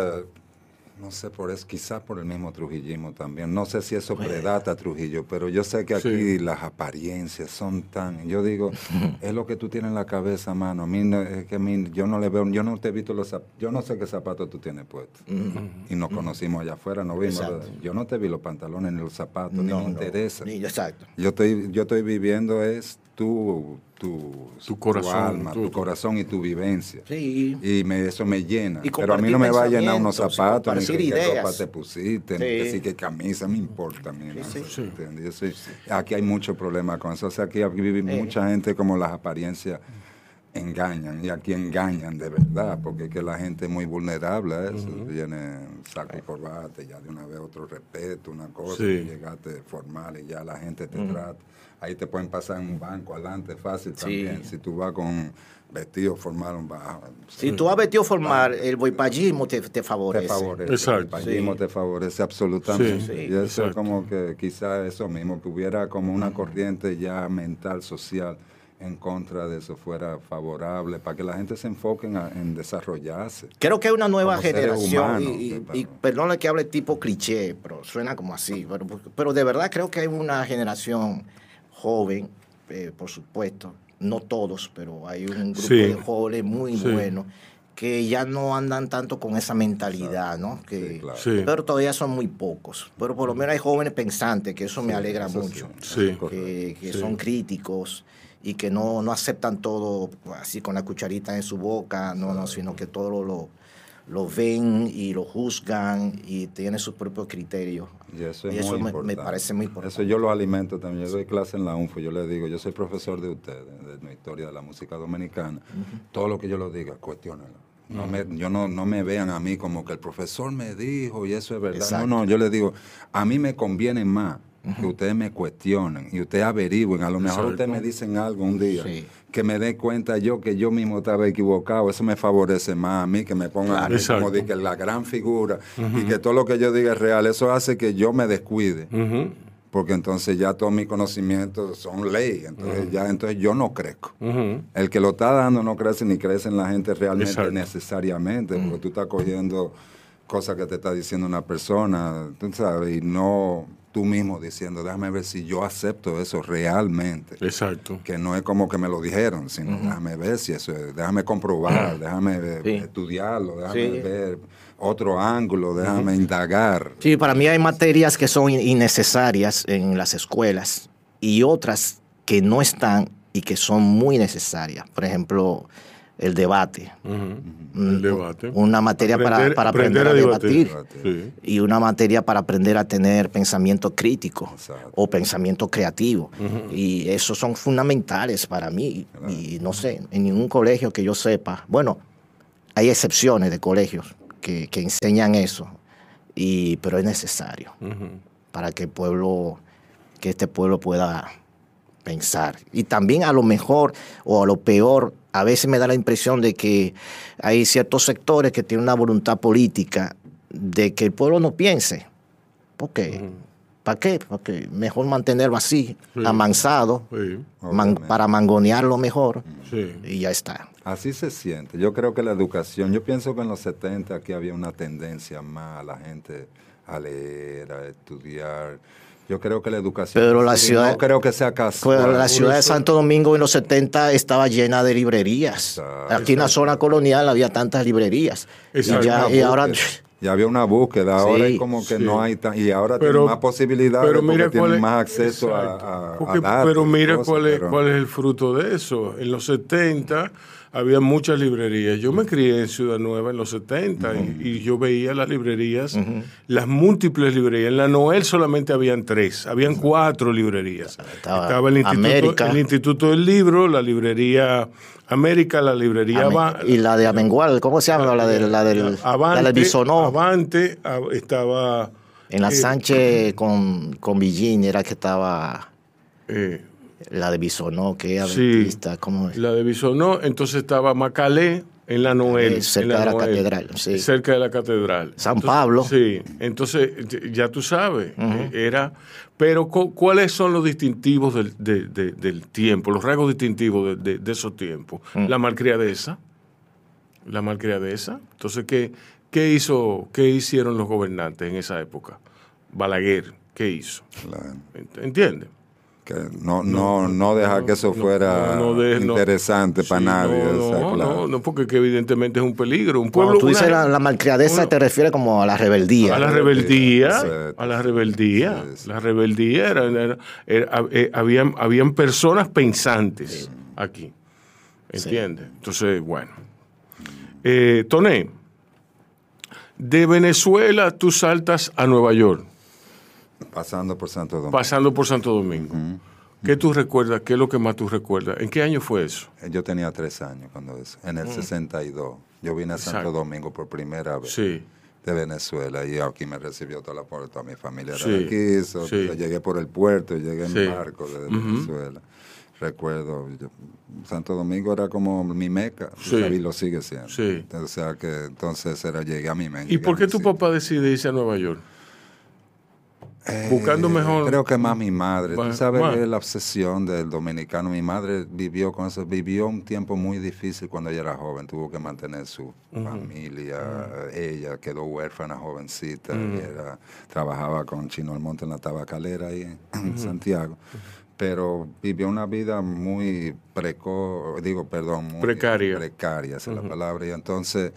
[SPEAKER 3] no sé por eso, quizás por el mismo trujillismo también. No sé si eso predata a Trujillo, pero yo sé que aquí
[SPEAKER 2] Sí.
[SPEAKER 3] las apariencias son tan. Yo digo, *laughs* es lo que tú tienes en la cabeza, mano. A mí, no- es que a mí, yo no le veo, yo no te he visto los yo no sé qué zapatos tú tienes puestos. Y nos conocimos allá afuera, no vimos.
[SPEAKER 1] Exacto.
[SPEAKER 3] Yo no te vi los pantalones ni los zapatos, ni me interesa.
[SPEAKER 1] Ni- exacto.
[SPEAKER 3] Yo estoy, yo estoy viviendo es tu, tu,
[SPEAKER 2] Tu corazón,
[SPEAKER 3] alma,
[SPEAKER 2] tu-
[SPEAKER 3] tu, corazón y tu vivencia.
[SPEAKER 1] Sí.
[SPEAKER 3] Y me, eso me llena.
[SPEAKER 1] Y
[SPEAKER 3] Pero a mí no me va a llenar unos zapatos, ni que, qué ropa te pusiste, ni
[SPEAKER 1] Sí.
[SPEAKER 3] que sí, qué camisa, me importa a mí. ¿no?
[SPEAKER 1] Sí,
[SPEAKER 3] Aquí hay mucho problema con eso. O sea, aquí vive mucha gente como las apariencias engañan y aquí engañan de verdad porque es que la gente es muy vulnerable a eso tiene saco y corbata y ya de una vez otro respeto una cosa llegaste formal y ya la gente te trata ahí te pueden pasar en un banco adelante fácil
[SPEAKER 1] Sí.
[SPEAKER 3] también si tú vas con vestido formal un bajo
[SPEAKER 1] Si tú has vestido formar, el boipallismo te, te
[SPEAKER 3] te
[SPEAKER 1] favorece.
[SPEAKER 3] favorece
[SPEAKER 2] Exacto.
[SPEAKER 3] el
[SPEAKER 1] Sí.
[SPEAKER 3] te favorece absolutamente
[SPEAKER 2] Sí,
[SPEAKER 1] sí,
[SPEAKER 3] y eso
[SPEAKER 2] exacto.
[SPEAKER 3] es como que quizás eso mismo que hubiera como una corriente ya mental social en contra de eso fuera favorable para que la gente se enfoque en, en desarrollarse
[SPEAKER 1] Creo que hay una nueva generación,
[SPEAKER 3] humanos,
[SPEAKER 1] y, y,
[SPEAKER 3] que-
[SPEAKER 1] y perdona que hable tipo cliché, pero suena como así, pero, pero de verdad creo que hay una generación joven, eh, por supuesto, no todos, pero hay un grupo
[SPEAKER 2] Sí.
[SPEAKER 1] de jóvenes muy
[SPEAKER 2] Sí.
[SPEAKER 1] buenos que ya no andan tanto con esa mentalidad, ¿no? Que,
[SPEAKER 3] Sí, claro.
[SPEAKER 2] Sí.
[SPEAKER 1] Pero todavía son muy pocos. Pero por lo menos hay jóvenes pensantes, que eso me alegra
[SPEAKER 3] Eso
[SPEAKER 1] mucho. Que, que
[SPEAKER 2] Sí.
[SPEAKER 1] son críticos y que no, no aceptan todo así con la cucharita en su boca, no, no, sino que todo lo, lo, lo ven y lo juzgan y tienen sus propios criterios.
[SPEAKER 3] Y eso es
[SPEAKER 1] Y eso
[SPEAKER 3] muy
[SPEAKER 1] me- parece muy importante.
[SPEAKER 3] Eso yo lo alimento también. Yo doy clase en la UNFO. Yo les digo, yo soy profesor de ustedes, de la historia de la música dominicana. Todo lo que yo les diga, cuestionenlo. No me, yo no, no me vean a mí como que el profesor me dijo y eso es verdad.
[SPEAKER 1] Exacto.
[SPEAKER 3] No, no, yo les digo, a mí me conviene más que ustedes me cuestionen y ustedes averigüen. A lo mejor
[SPEAKER 2] Exacto.
[SPEAKER 3] ustedes me dicen algo un día
[SPEAKER 1] Sí.
[SPEAKER 3] que me dé cuenta yo que yo mismo estaba equivocado. Eso me favorece más a mí que me pongan
[SPEAKER 2] Exacto.
[SPEAKER 3] como que la gran figura y que todo lo que yo diga es real. Eso hace que yo me descuide. Porque entonces ya todos mis conocimientos son ley, entonces ya entonces yo no crezco. El que lo está dando no crece ni crece en la gente realmente necesariamente, porque tú estás cogiendo cosas que te está diciendo una persona, tú sabes, y no tú mismo diciendo, déjame ver si yo acepto eso realmente.
[SPEAKER 2] Exacto.
[SPEAKER 3] Que no es como que me lo dijeron, sino déjame ver si eso es, déjame comprobar, déjame estudiarlo, déjame ver otro ángulo, déjame indagar.
[SPEAKER 1] Sí, para mí hay materias que son innecesarias en las escuelas y otras que no están y que son muy necesarias. Por ejemplo, el debate.
[SPEAKER 2] El debate.
[SPEAKER 1] Una materia para, para, aprender, a, debatir. Y una materia para aprender a tener pensamiento crítico o pensamiento creativo. Y esos son fundamentales para mí. Y no sé, en ningún colegio que yo sepa, bueno, hay excepciones de colegios que, enseñan eso, y, pero es necesario para que el pueblo, que este pueblo pueda pensar. Y también a lo mejor o a lo peor, a veces me da la impresión de que hay ciertos sectores que tienen una voluntad política de que el pueblo no piense. ¿Por qué? ¿Para qué? Porque mejor mantenerlo así, amansado, para mangonearlo mejor y ya está.
[SPEAKER 3] Así se siente. Yo creo que la educación, yo pienso que en los 70 aquí había una tendencia más a la gente a leer, a estudiar. Yo creo que la educación.
[SPEAKER 1] Pero la ciudad.
[SPEAKER 3] No creo que sea casual.
[SPEAKER 1] Pero la ciudad de Santo Domingo en los 70 estaba llena de librerías. Aquí en la zona colonial había tantas librerías. Y, ya, y ahora.
[SPEAKER 3] Ya había una búsqueda, ahora es como que no hay tan, y ahora tienen más posibilidades pero mira tienen más acceso a, a,
[SPEAKER 2] Pero mira cuál, es, cuál es el fruto de eso. En los 70 había muchas librerías. Yo me crié en Ciudad Nueva en los 70 y, yo veía las librerías, las múltiples librerías. En la Noel solamente habían tres, habían cuatro librerías. Estaba, el, instituto, el Instituto del Libro, la librería América, la librería
[SPEAKER 1] Y la de Amengual, ¿cómo se llama? La, de, la del
[SPEAKER 2] Avante, Bisonó. Avante estaba...
[SPEAKER 1] En la eh, Sánchez *clears throat* con, con Villín era que estaba... Eh, la de Bisonó, que es sí, ¿cómo es?
[SPEAKER 2] La de Bisonó, entonces estaba Macalé en la Noel.
[SPEAKER 1] Eh, cerca de la catedral, sí.
[SPEAKER 2] Cerca de la catedral.
[SPEAKER 1] San Pablo.
[SPEAKER 2] Sí, entonces ya tú sabes, eh, era... Pero ¿cuáles son los distintivos del, del tiempo, los rasgos distintivos de, esos tiempos? Mm. La malcriadeza, la malcriadeza. Entonces, ¿qué, qué, hizo, ¿qué hicieron los gobernantes en esa época? Balaguer, ¿qué hizo? ¿Entiendes?
[SPEAKER 3] Que no, no, no, dejar que eso fuera interesante para nadie.
[SPEAKER 2] No, no, no, porque evidentemente es un peligro. Un pueblo,
[SPEAKER 1] Cuando tú dices la, malcriadeza, te refieres como a la rebeldía.
[SPEAKER 2] A la rebeldía, a la rebeldía. La rebeldía era, eh, habían, habían personas pensantes aquí. ¿Entiendes? Entonces, bueno. Eh, Toné, de Venezuela tú saltas a Nueva York.
[SPEAKER 3] Pasando por Santo Domingo.
[SPEAKER 2] Pasando por Santo Domingo. ¿Qué tú recuerdas? ¿Qué es lo que más tú recuerdas? ¿En qué año fue eso?
[SPEAKER 3] Eh, yo tenía tres años cuando eso. En el 62. Mm. Yo vine a Santo Domingo por primera vez. Sí. De Venezuela y aquí me recibió toda la toda mi familia era de aquí. Llegué por el puerto, llegué en barco de Venezuela. Recuerdo, Santo Domingo era como mi meca y lo sigue siendo. O sea que entonces era, llegué a mi meca.
[SPEAKER 2] ¿Y por qué tu papá decide irse a Nueva York? Buscando mejor.
[SPEAKER 3] Creo que más mi madre. Tú sabes la obsesión del dominicano. Mi madre vivió con eso, vivió un tiempo muy difícil cuando ella era joven. Tuvo que mantener su familia. Ella quedó huérfana, jovencita. era, trabajaba con Chino Almonte en la tabacalera ahí en Santiago. Pero vivió una vida muy preco, digo, perdón, muy
[SPEAKER 2] precaria.
[SPEAKER 3] Precaria, esa es la palabra. Y entonces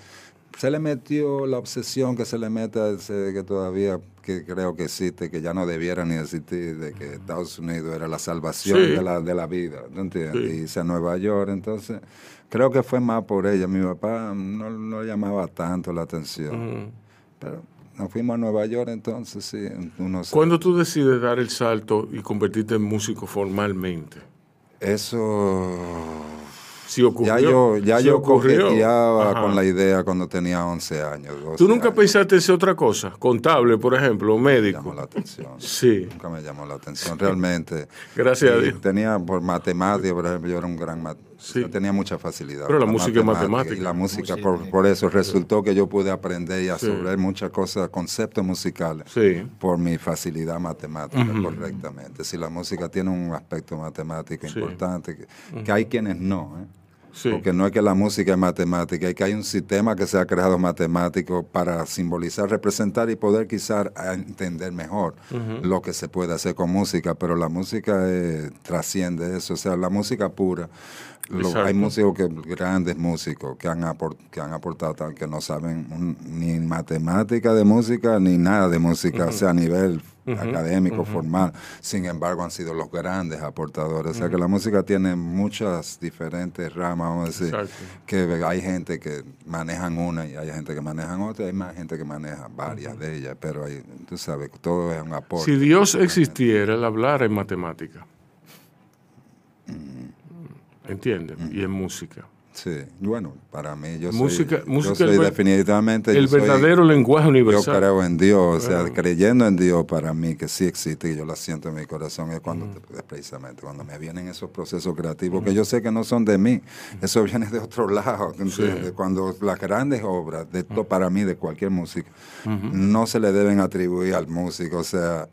[SPEAKER 3] se le metió la obsesión que se le mete a ese, que todavía que creo que existe, que ya no debiera ni existir, de que Estados Unidos era la salvación de, la, de la vida, ¿no entiendes? Y hice a Nueva York, entonces creo que fue más por ella. Mi papá no, no llamaba tanto la atención, pero nos fuimos a Nueva York entonces, sí. Unos
[SPEAKER 2] ¿Cuándo tú decides dar el salto y convertirte en músico formalmente?
[SPEAKER 3] Eso
[SPEAKER 2] ocurrió.
[SPEAKER 3] Ya yo, ya yo coqueteaba con la idea cuando tenía 11 años.
[SPEAKER 2] ¿Tú nunca pensaste en otra cosa? Contable, por ejemplo, médico.
[SPEAKER 3] Me llamó la atención.
[SPEAKER 2] Sí.
[SPEAKER 3] Nunca me llamó la atención, realmente. *laughs*
[SPEAKER 2] Gracias a Dios.
[SPEAKER 3] Tenía por matemáticas, por ejemplo, yo era un gran
[SPEAKER 2] Sí.
[SPEAKER 3] Yo tenía mucha facilidad.
[SPEAKER 2] Pero la
[SPEAKER 3] para
[SPEAKER 2] música es matemática.
[SPEAKER 3] Y la música, por, por eso resultó que yo pude aprender y
[SPEAKER 2] Sí.
[SPEAKER 3] absorber muchas cosas, conceptos musicales,
[SPEAKER 2] Sí.
[SPEAKER 3] por mi facilidad matemática, correctamente. Si la música tiene un aspecto matemático
[SPEAKER 2] Sí.
[SPEAKER 3] importante, que, que hay quienes no, ¿eh?
[SPEAKER 2] Sí.
[SPEAKER 3] Porque no es que la música es matemática, es que hay un sistema que se ha creado matemático para simbolizar, representar y poder quizás entender mejor lo que se puede hacer con música, pero la música eh, trasciende eso, o sea, la música pura. lo- hay músicos que grandes músicos que han apor- que han aportado tal que no saben un- ni matemática de música ni nada de música, o sea, a nivel académico, formal. Sin embargo, han sido los grandes aportadores. O sea, que la música tiene muchas diferentes ramas, vamos a decir.
[SPEAKER 2] Exacto.
[SPEAKER 3] Que hay gente que manejan una y hay gente que manejan otra, y hay más gente que maneja varias de ellas, pero hay, tú sabes, todo es un aporte.
[SPEAKER 2] Si Dios existiera, él hablara en matemática. ¿Entiendes? Y en música.
[SPEAKER 3] Sí, bueno, para mí yo
[SPEAKER 2] Música-
[SPEAKER 3] soy,
[SPEAKER 2] música
[SPEAKER 3] yo soy
[SPEAKER 2] el
[SPEAKER 3] definitivamente...
[SPEAKER 2] El
[SPEAKER 3] yo soy-
[SPEAKER 2] verdadero lenguaje
[SPEAKER 3] Yo
[SPEAKER 2] universal.
[SPEAKER 3] creo en Dios, o sea, creyendo en Dios para mí que sí existe y yo la siento en mi corazón es cuando te- es precisamente cuando me vienen esos procesos creativos que yo sé que no son de mí, eso viene de otro lado, ¿entiendes? Cuando las grandes obras de to- para mí de cualquier música no se le deben atribuir al músico, o sea,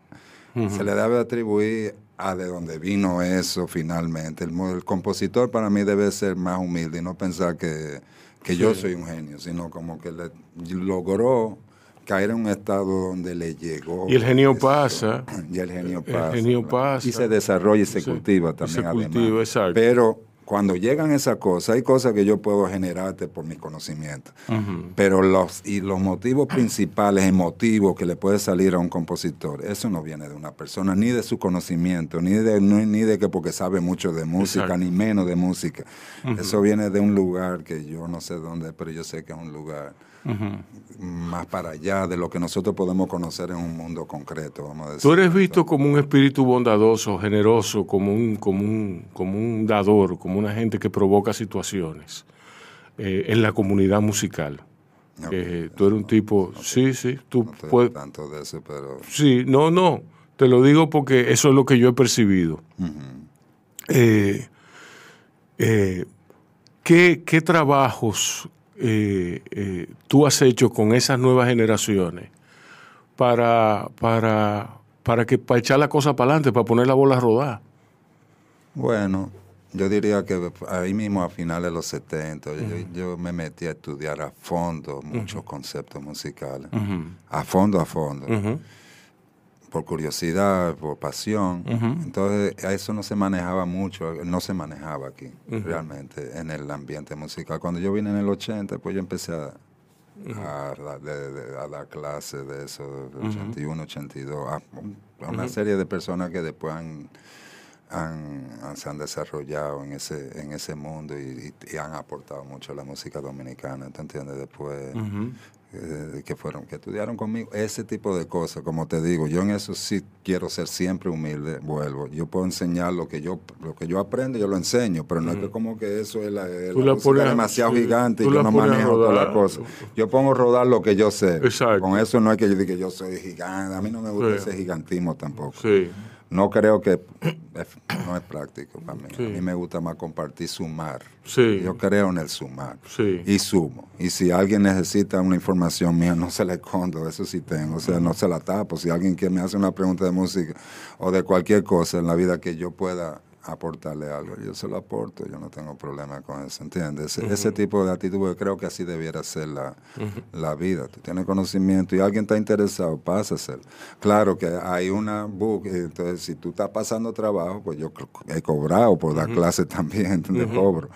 [SPEAKER 3] se le debe atribuir a de donde vino eso finalmente. El, el compositor para mí debe ser más humilde y no pensar que, que yo soy un genio, sino como que le, logró caer en un estado donde le llegó.
[SPEAKER 2] Y el genio
[SPEAKER 3] eso.
[SPEAKER 2] pasa. *clears throat*
[SPEAKER 3] Y el genio
[SPEAKER 2] El
[SPEAKER 3] pasa.
[SPEAKER 2] genio
[SPEAKER 3] ¿verdad?
[SPEAKER 2] pasa.
[SPEAKER 3] Y se desarrolla y se cultiva
[SPEAKER 2] Y
[SPEAKER 3] también.
[SPEAKER 2] se
[SPEAKER 3] además.
[SPEAKER 2] cultiva, exacto.
[SPEAKER 3] Pero cuando llegan esas cosas, hay cosas que yo puedo generarte por mi conocimiento. Pero los, y los motivos principales, emotivos que le puede salir a un compositor, eso no viene de una persona, ni de su conocimiento, ni de, ni, ni de que porque sabe mucho de música,
[SPEAKER 2] Exacto.
[SPEAKER 3] ni menos de música. Eso viene de un lugar que yo no sé dónde, pero yo sé que es un lugar más para allá de lo que nosotros podemos conocer en un mundo concreto, vamos a decir.
[SPEAKER 2] Tú eres visto como un espíritu bondadoso, generoso, como un, como un, como un dador, como una gente que provoca situaciones eh, en la comunidad musical. Eh, tú eres un tipo, sí, sí, tú
[SPEAKER 3] No
[SPEAKER 2] puedes,
[SPEAKER 3] tanto de eso, pero
[SPEAKER 2] sí, no, no, te lo digo porque eso es lo que yo he percibido. Eh, eh, ¿qué, qué trabajos eh, eh, tú has hecho con esas nuevas generaciones para, para, para, que, para echar la cosa para adelante, para poner la bola a rodar?
[SPEAKER 3] Bueno, yo diría que ahí mismo a finales de los 70, yo, yo me metí a estudiar a fondo muchos conceptos musicales. A fondo, a fondo. Por curiosidad, por pasión. Entonces, a eso no se manejaba mucho, no se manejaba aquí, realmente, en el ambiente musical. Cuando yo vine en el 80, pues yo empecé a, a, dar- de- de- a dar clases de eso, de 81, 82, a, a una serie de personas que después han, han- han- se han desarrollado en ese, en ese mundo y, y- y han aportado mucho a la música dominicana, ¿te entiendes? Después eh, que fueron, que estudiaron conmigo, ese tipo de cosas, como te digo, yo en eso sí quiero ser siempre humilde, vuelvo, yo puedo enseñar lo que yo, lo que yo aprendo, yo lo enseño, pero no es que como que eso es la, es música demasiado
[SPEAKER 2] sí,
[SPEAKER 3] gigante y yo no manejo todas las cosas. Yo pongo a rodar lo que yo sé.
[SPEAKER 2] Exacto.
[SPEAKER 3] Con eso no es que yo diga que yo soy gigante, a mí no me gusta
[SPEAKER 2] Sí.
[SPEAKER 3] ese gigantismo tampoco.
[SPEAKER 2] Sí.
[SPEAKER 3] No creo que no es práctico para mí.
[SPEAKER 2] Sí.
[SPEAKER 3] A mí me gusta más compartir, sumar.
[SPEAKER 2] Sí.
[SPEAKER 3] Yo creo en el sumar.
[SPEAKER 2] Sí.
[SPEAKER 3] Y sumo. Y si alguien necesita una información mía, no se la escondo, eso sí tengo. O sea, no se la tapo. Si alguien que me hace una pregunta de música o de cualquier cosa en la vida que yo pueda aportarle algo, yo se lo aporto, yo no tengo problema con eso, ¿entiendes? Ese, ese tipo de actitud, creo que así debiera ser la, la vida. Tú tienes conocimiento y alguien está interesado, pásaselo. Claro que hay una book, entonces si tú estás pasando trabajo, pues yo he cobrado por dar clases *laughs* también, ¿entiendes? Cobro,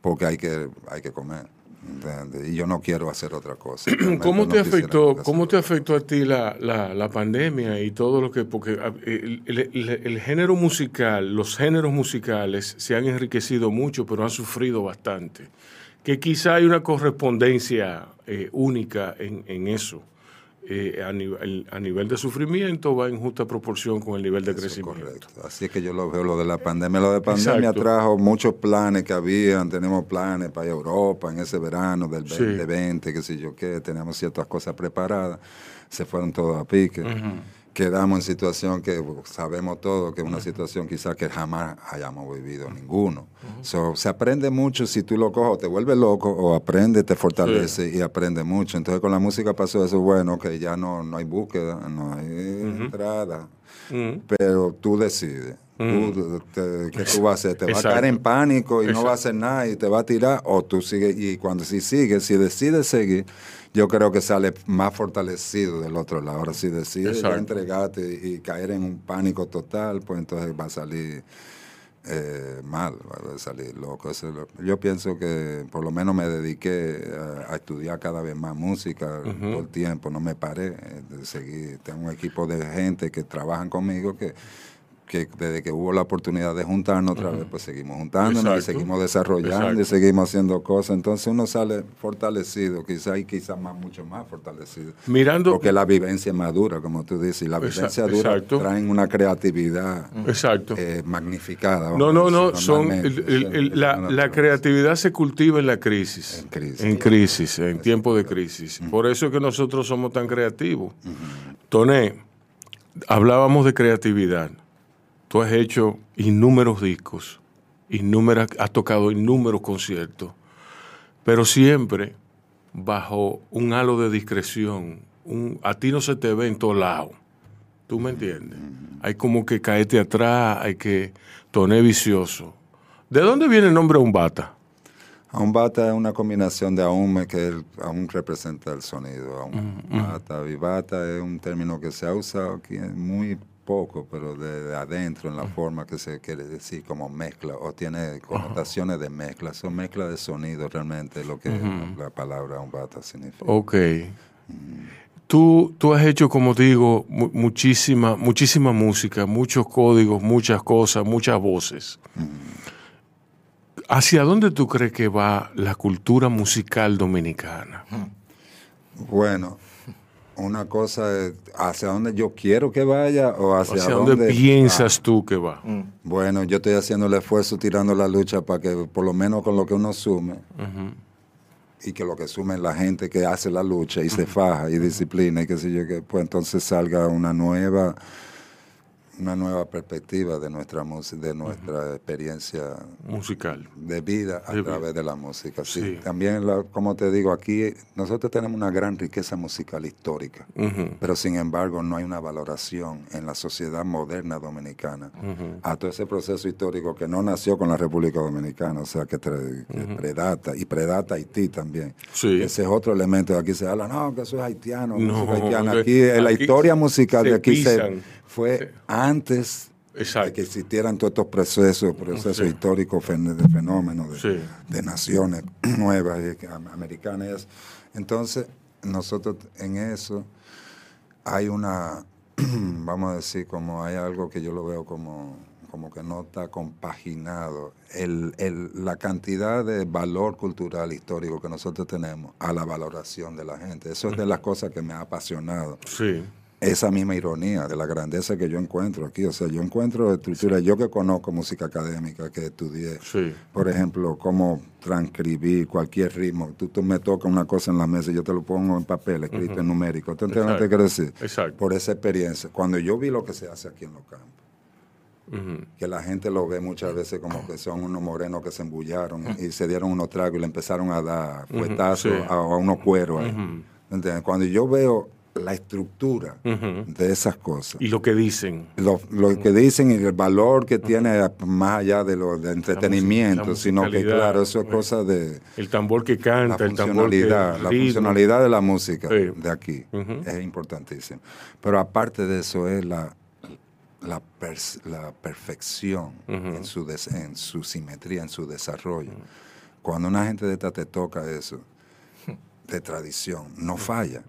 [SPEAKER 3] porque hay que, hay que comer. ¿Entiendes? Y yo no quiero hacer otra cosa. *clears throat*
[SPEAKER 2] ¿Cómo te afectó, cómo te afectó a ti la, la, la pandemia y todo lo que, porque ah, el, el- el- el género musical, los géneros musicales se han enriquecido mucho, pero han sufrido bastante. Que quizá hay una correspondencia eh, única en, en eso. Eh, a, nivel, a nivel de sufrimiento va en justa proporción con el nivel de
[SPEAKER 3] Eso
[SPEAKER 2] crecimiento.
[SPEAKER 3] correcto. Así es que yo lo veo, lo de la pandemia. Lo de pandemia
[SPEAKER 2] Exacto.
[SPEAKER 3] trajo muchos planes que habían. Tenemos planes para Europa en ese verano del
[SPEAKER 2] Sí.
[SPEAKER 3] 2020, qué sé yo qué. Teníamos ciertas cosas preparadas. Se fueron todos a pique. Quedamos en situación que sabemos todo, que es una situación quizás que jamás hayamos vivido ninguno. se aprende mucho si tú lo coges, te vuelves loco, o aprende, te fortalece y aprende mucho. Entonces con la música pasó eso, bueno, que ya no, no hay búsqueda, no hay entrada, pero tú decides. ¿Qué tú vas a hacer? ¿Te vas a caer en pánico y no vas a hacer nada y te va a tirar? ¿O tú sigues? Y cuando si sigues, si decides seguir, yo creo que sale más fortalecido del otro lado. Ahora, si decides entregarte y caer en un pánico total, pues entonces va a salir eh, mal, va a salir loco. yo pienso que por lo menos me dediqué a, estudiar cada vez más música todo el tiempo, no me paré eh, de seguir. Tengo un equipo de gente que trabajan conmigo que que desde que hubo la oportunidad de juntarnos otra vez, pues seguimos juntándonos y seguimos desarrollando y seguimos haciendo cosas. Entonces uno sale fortalecido, quizá y quizás más, mucho más fortalecido.
[SPEAKER 2] Mirando.
[SPEAKER 3] Porque la vivencia es madura, como tú dices, y la vivencia dura traen una creatividad
[SPEAKER 2] exacto.
[SPEAKER 3] Eh, magnificada.
[SPEAKER 2] No, no, no, son la, creatividad se cultiva en la crisis. En crisis. En crisis, en tiempo de crisis. Por eso es que nosotros somos tan creativos. Toné, hablábamos de creatividad Tú has hecho innúmeros discos, has tocado innúmeros conciertos, pero siempre bajo un halo de discreción. a ti no se te ve en todos lados. ¿Tú me entiendes? Hay como que caerte atrás, hay que toner vicioso. ¿De dónde viene el nombre Umbata?
[SPEAKER 3] Umbata es una combinación de Aume, que aún representa el sonido. Umbata, vivata es un término que se ha usado aquí muy poco, pero de, adentro, en la forma que se quiere decir, como mezcla, o tiene connotaciones de mezcla. Son mezcla de sonido realmente, lo que la palabra umbata significa.
[SPEAKER 2] Ok. Tú, tú has hecho, como digo, muchísima, muchísima música, muchos códigos, muchas cosas, muchas voces. ¿Hacia dónde tú crees que va la cultura musical dominicana?
[SPEAKER 3] Bueno, una cosa es hacia dónde yo quiero que vaya o hacia,
[SPEAKER 2] dónde, piensas tú que va.
[SPEAKER 3] Mm. Bueno, yo estoy haciendo el esfuerzo, tirando la lucha para que por lo menos con lo que uno sume y que lo que sume la gente que hace la lucha y se faja y disciplina y que sé yo, que pues entonces salga una nueva una nueva perspectiva de nuestra música, de nuestra experiencia
[SPEAKER 2] musical
[SPEAKER 3] de vida a través de la música. Sí. También, como te digo, aquí nosotros tenemos una gran riqueza musical histórica, pero sin embargo no hay una valoración en la sociedad moderna dominicana a todo ese proceso histórico que no nació con la República Dominicana, o sea, que, predata y predata Haití también. Ese es otro elemento. Aquí se habla, no, que eso es haitiano, no, Aquí, la historia musical de aquí se fue antes de que existieran todos estos procesos, procesos históricos de fenómenos de, naciones *clears throat* nuevas americanas. Entonces, nosotros en eso hay una, *clears throat* vamos a decir, como hay algo que yo lo veo como, como que no está compaginado, el, la cantidad de valor cultural histórico que nosotros tenemos a la valoración de la gente. Eso es de las cosas que me ha apasionado.
[SPEAKER 2] Sí
[SPEAKER 3] esa misma ironía de la grandeza que yo encuentro aquí. O sea, yo encuentro estructura, yo que conozco música académica, que estudié, por ejemplo, cómo transcribir cualquier ritmo. Tú, tú me tocas una cosa en la mesa y yo te lo pongo en papel, escrito en numérico. ¿Tú entiendes quiero decir?
[SPEAKER 2] Exacto.
[SPEAKER 3] Por esa experiencia. Cuando yo vi lo que se hace aquí en los campos, que la gente lo ve muchas veces como que son unos morenos que se embullaron y se dieron unos tragos y le empezaron a dar fuetazos a, unos cueros. Cuando yo veo la estructura de esas cosas.
[SPEAKER 2] Y lo que dicen.
[SPEAKER 3] Lo, que dicen y el valor que tiene más allá de lo de entretenimiento, sino que claro, eso es cosa de...
[SPEAKER 2] El tambor que canta,
[SPEAKER 3] el tambor que... La funcionalidad de la música de aquí es importantísimo. Pero aparte de eso es la, la, la perfección en, su en su simetría, en su desarrollo. Cuando una gente de esta te toca eso, de tradición, no falla.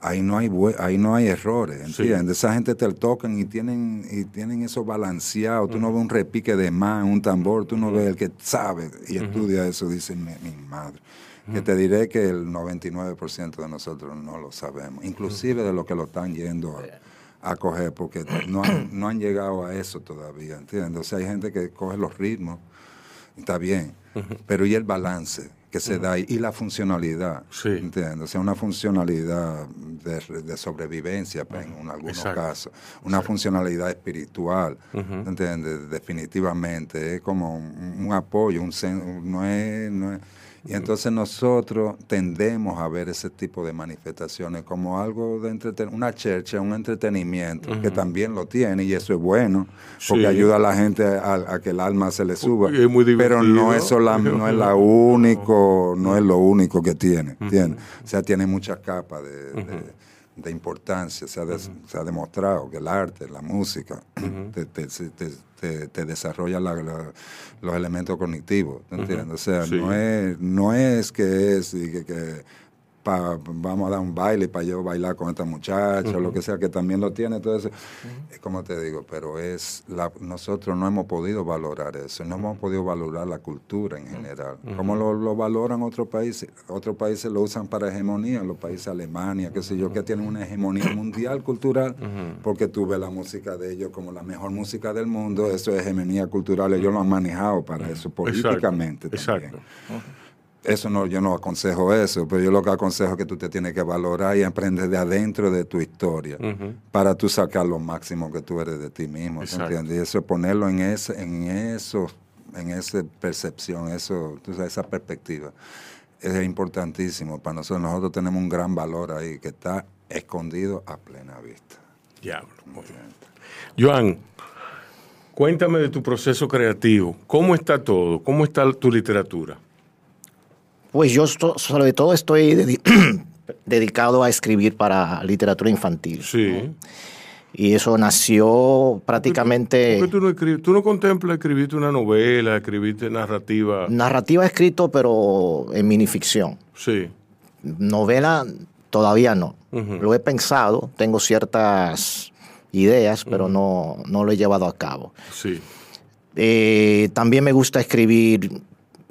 [SPEAKER 3] Ahí no hay ahí no hay errores, ¿entiendes? Esa gente te tocan y tienen y tienen eso balanceado. Tú no ves un repique de más un tambor, tú no ves el que sabe y estudia eso, dice mi, madre. Que te diré que el 99% de nosotros no lo sabemos, inclusive de los que lo están yendo a, coger, porque no han, no han llegado a eso todavía, ¿entiendes? O sea, hay gente que coge los ritmos, está bien, pero ¿y el balance? Que se da y la funcionalidad,
[SPEAKER 2] Sí.
[SPEAKER 3] ¿entiendes? O sea, una funcionalidad de, de sobrevivencia pues, en un- algunos
[SPEAKER 2] Exacto.
[SPEAKER 3] casos, una funcionalidad espiritual, ¿entiendes? Definitivamente, es como un, un apoyo, un no es, no es- y entonces nosotros tendemos a ver ese tipo de manifestaciones como algo de entretenimiento, una chercha, un entretenimiento, que también lo tiene y eso es bueno, porque
[SPEAKER 2] Sí.
[SPEAKER 3] ayuda a la gente a, a que el alma se le suba.
[SPEAKER 2] Y es muy
[SPEAKER 3] Pero no es, sola- *laughs* no es la único, no es lo único que tiene. O sea, tiene muchas capas de, de- de importancia. Se ha, des- se ha demostrado que el arte, la música, te, te- te- te- te desarrolla la- la- los elementos cognitivos, ¿te entiendes? O sea,
[SPEAKER 2] Sí.
[SPEAKER 3] no, es, no es que es y que, que pa- vamos a dar un baile para yo bailar con esta muchacha, o lo que sea, que también lo tiene, todo eso. Es como te digo, pero es la, nosotros no hemos podido valorar eso, no hemos podido valorar la cultura en general. Como lo, lo valoran otros países? Otros países lo usan para hegemonía, los países Alemania, qué sé yo, que tienen una hegemonía mundial cultural, porque tú ves la música de ellos como la mejor música del mundo, eso es hegemonía cultural, ellos lo han manejado para eso, políticamente también.
[SPEAKER 2] Exacto.
[SPEAKER 3] Eso no, yo no aconsejo eso, pero yo lo que aconsejo es que tú te tienes que valorar y aprender de adentro de tu historia para tú sacar lo máximo que tú eres de ti mismo, ¿te
[SPEAKER 2] Exacto.
[SPEAKER 3] entiendes? Y eso ponerlo en ese, en eso, en esa percepción, eso, sabes, esa perspectiva es importantísimo para nosotros. Nosotros tenemos un gran valor ahí que está escondido a plena vista.
[SPEAKER 2] Diablo. Joan, cuéntame de tu proceso creativo. ¿Cómo está todo? ¿Cómo está tu literatura?
[SPEAKER 1] Pues yo sobre todo estoy dedi- *clears throat* dedicado a escribir para literatura infantil.
[SPEAKER 2] Sí.
[SPEAKER 1] Y eso nació prácticamente...
[SPEAKER 2] ¿Por qué tú no, escribes, tú no contemplas escribirte una novela, escribirte narrativa?
[SPEAKER 1] Narrativa escrito, pero en minificción.
[SPEAKER 2] Sí.
[SPEAKER 1] Novela todavía no. Lo he pensado, tengo ciertas ideas, pero no, no lo he llevado a cabo.
[SPEAKER 2] Sí.
[SPEAKER 1] Eh, también me gusta escribir,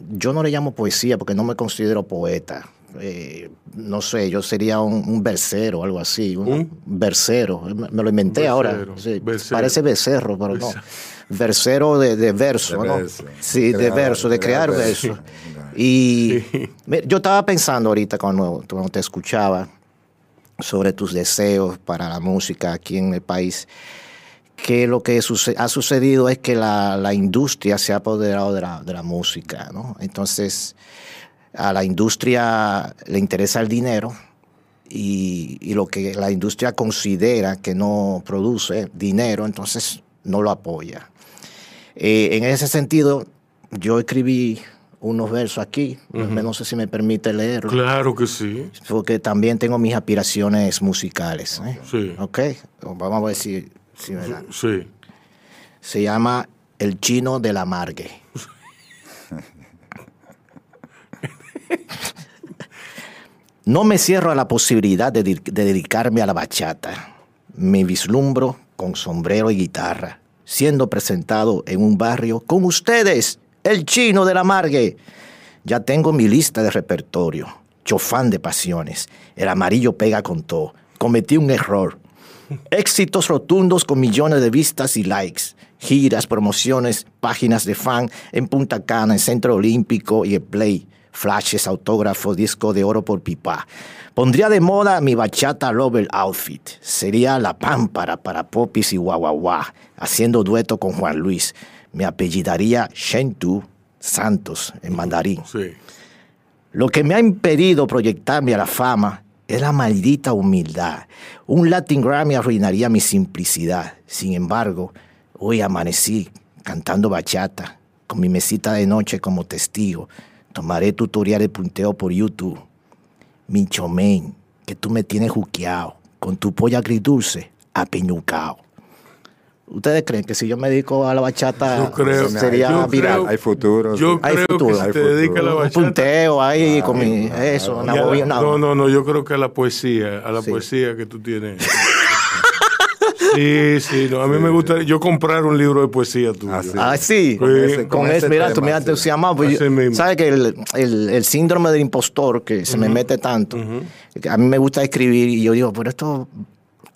[SPEAKER 1] yo no le llamo poesía porque no me considero poeta. Eh, no sé, yo sería un, un versero o algo así. Un,
[SPEAKER 2] ¿Un?
[SPEAKER 1] versero, me, me lo inventé ahora. Sí. Parece becerro, pero no. Versero de, de verso,
[SPEAKER 3] De
[SPEAKER 1] ¿no?
[SPEAKER 3] verso.
[SPEAKER 1] Sí, de verso, de
[SPEAKER 3] crear
[SPEAKER 1] crear
[SPEAKER 3] verso.
[SPEAKER 1] verso. Y yo estaba pensando ahorita cuando, cuando te escuchaba sobre tus deseos para la música aquí en el país, que lo que suce- ha sucedido es que la, la industria se ha apoderado de la, de la música, ¿no? Entonces, a la industria le interesa el dinero y, y lo que la industria considera que no produce dinero, entonces no lo apoya. Eh, en ese sentido, yo escribí unos versos aquí, no sé si me permite leerlo,
[SPEAKER 2] Claro que sí.
[SPEAKER 1] porque también tengo mis aspiraciones musicales. ¿eh?
[SPEAKER 2] Sí.
[SPEAKER 1] Ok, vamos a ver si,
[SPEAKER 2] Sí.
[SPEAKER 1] Se llama El Chino de la Margue. No me cierro a la posibilidad de, di- de dedicarme a la bachata. Me vislumbro con sombrero y guitarra, siendo presentado en un barrio con ustedes, el chino de la Margue. Ya tengo mi lista de repertorio, chofán de pasiones. El amarillo pega con todo. Cometí un error. Éxitos rotundos con millones de vistas y likes. Giras, promociones, páginas de fan en Punta Cana, en Centro Olímpico y el Play. Flashes, autógrafos, disco de oro por pipa. Pondría de moda mi bachata Lover Outfit. Sería la pámpara para popis y guaguaguá, haciendo dueto con Juan Luis. Me apellidaría Shentu Santos en mandarín.
[SPEAKER 2] Sí.
[SPEAKER 1] Lo que me ha impedido proyectarme a la fama es la maldita humildad. Un Latin Grammy arruinaría mi simplicidad. Sin embargo, hoy amanecí cantando bachata, con mi mesita de noche como testigo. Tomaré tutorial de punteo por YouTube. Mincho men, que tú me tienes juqueado, con tu polla agridulce, apeñucao. ¿Ustedes creen que si yo me dedico a la bachata
[SPEAKER 2] Yo creo-
[SPEAKER 1] sería
[SPEAKER 2] yo
[SPEAKER 1] viral?
[SPEAKER 2] creo-
[SPEAKER 3] Hay futuro.
[SPEAKER 2] Yo.
[SPEAKER 1] Hay
[SPEAKER 2] creo
[SPEAKER 1] futuro,
[SPEAKER 2] que si te dedicas a la
[SPEAKER 1] un
[SPEAKER 2] bachata...
[SPEAKER 1] punteo ahí con mi eso, una
[SPEAKER 2] y a la-
[SPEAKER 1] bobina.
[SPEAKER 2] no, no, no, yo creo que a la poesía, a la
[SPEAKER 1] Sí.
[SPEAKER 2] poesía que tú tienes. *laughs* sí, sí, no, a mí me gusta yo comprar un libro de poesía tuyo.
[SPEAKER 3] Ah, sí.
[SPEAKER 1] Ah, sí.
[SPEAKER 2] Con ese-
[SPEAKER 1] con
[SPEAKER 3] con
[SPEAKER 1] eso,
[SPEAKER 3] ese
[SPEAKER 1] mira,
[SPEAKER 3] tema,
[SPEAKER 1] tú me has
[SPEAKER 3] sí.
[SPEAKER 1] entusiasmado. pues. ¿Sabes que el, el- el síndrome del impostor que se me mete tanto? que A mí me gusta escribir y yo digo, pero esto,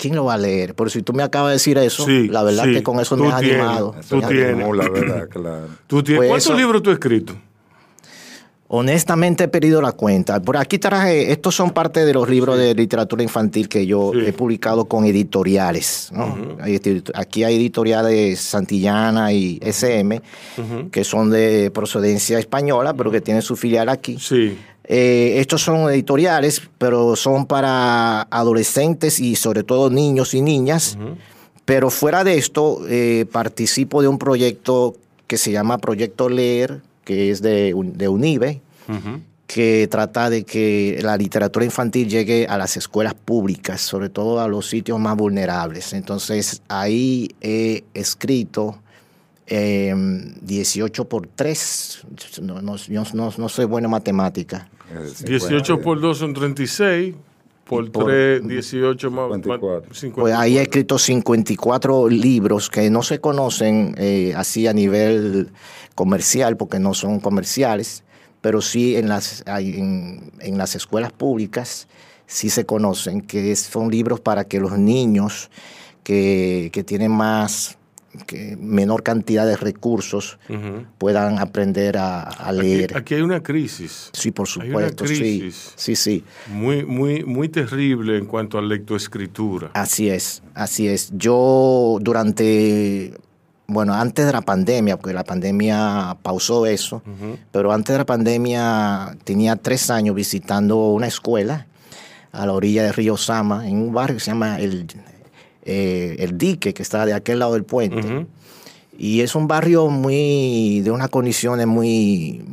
[SPEAKER 1] ¿quién lo va a leer? Pero si tú me acabas de decir eso,
[SPEAKER 2] Sí,
[SPEAKER 1] la verdad
[SPEAKER 2] sí,
[SPEAKER 1] que con eso me has
[SPEAKER 2] tienes.
[SPEAKER 1] animado.
[SPEAKER 2] Tú tienes.
[SPEAKER 3] estimula, ¿verdad? Claro. *clears throat*
[SPEAKER 2] Tú tienes-
[SPEAKER 1] Pues
[SPEAKER 2] ¿Cuántos
[SPEAKER 1] eso-
[SPEAKER 2] libros tú has escrito?
[SPEAKER 1] Honestamente he perdido la cuenta. Por aquí traje, estos son parte de los libros de literatura infantil que yo he publicado con editoriales. Aquí hay editoriales Santillana y SM, que son de procedencia española, pero que tienen su filial aquí.
[SPEAKER 2] Sí.
[SPEAKER 1] Eh, estos son editoriales, pero son para adolescentes y sobre todo niños y niñas. Pero fuera de esto, eh, participo de un proyecto que se llama Proyecto Leer, que es de, de UNIBE, que trata de que la literatura infantil llegue a las escuelas públicas, sobre todo a los sitios más vulnerables. Entonces, ahí he escrito eh, 18 por 3. No, no, yo no, no soy buena en matemática.
[SPEAKER 3] Eh,
[SPEAKER 2] 18 por 2 son 36. Por
[SPEAKER 1] por-
[SPEAKER 2] 3, 18 más, más
[SPEAKER 3] 54.
[SPEAKER 2] 54.
[SPEAKER 1] Pues ahí he escrito 54 libros que no se conocen eh, así a nivel comercial, porque no son comerciales, pero sí en las, en, en las escuelas públicas sí se conocen, que son libros para que los niños que, que tienen más, que menor cantidad de recursos puedan aprender a, leer.
[SPEAKER 2] aquí hay una crisis
[SPEAKER 1] sí, por
[SPEAKER 2] hay una
[SPEAKER 1] supuesto, sí,
[SPEAKER 2] crisis.
[SPEAKER 1] sí, sí.
[SPEAKER 2] muy, muy, muy terrible en cuanto a lectoescritura.
[SPEAKER 1] Así es, así es. Yo durante, bueno, antes de la pandemia, porque la pandemia pausó eso, pero antes de la pandemia tenía tres años visitando una escuela a la orilla del río Sama, en un barrio que se llama El, eh, el Dique, que está de aquel lado del puente. Y es un barrio muy, de unas condiciones muy,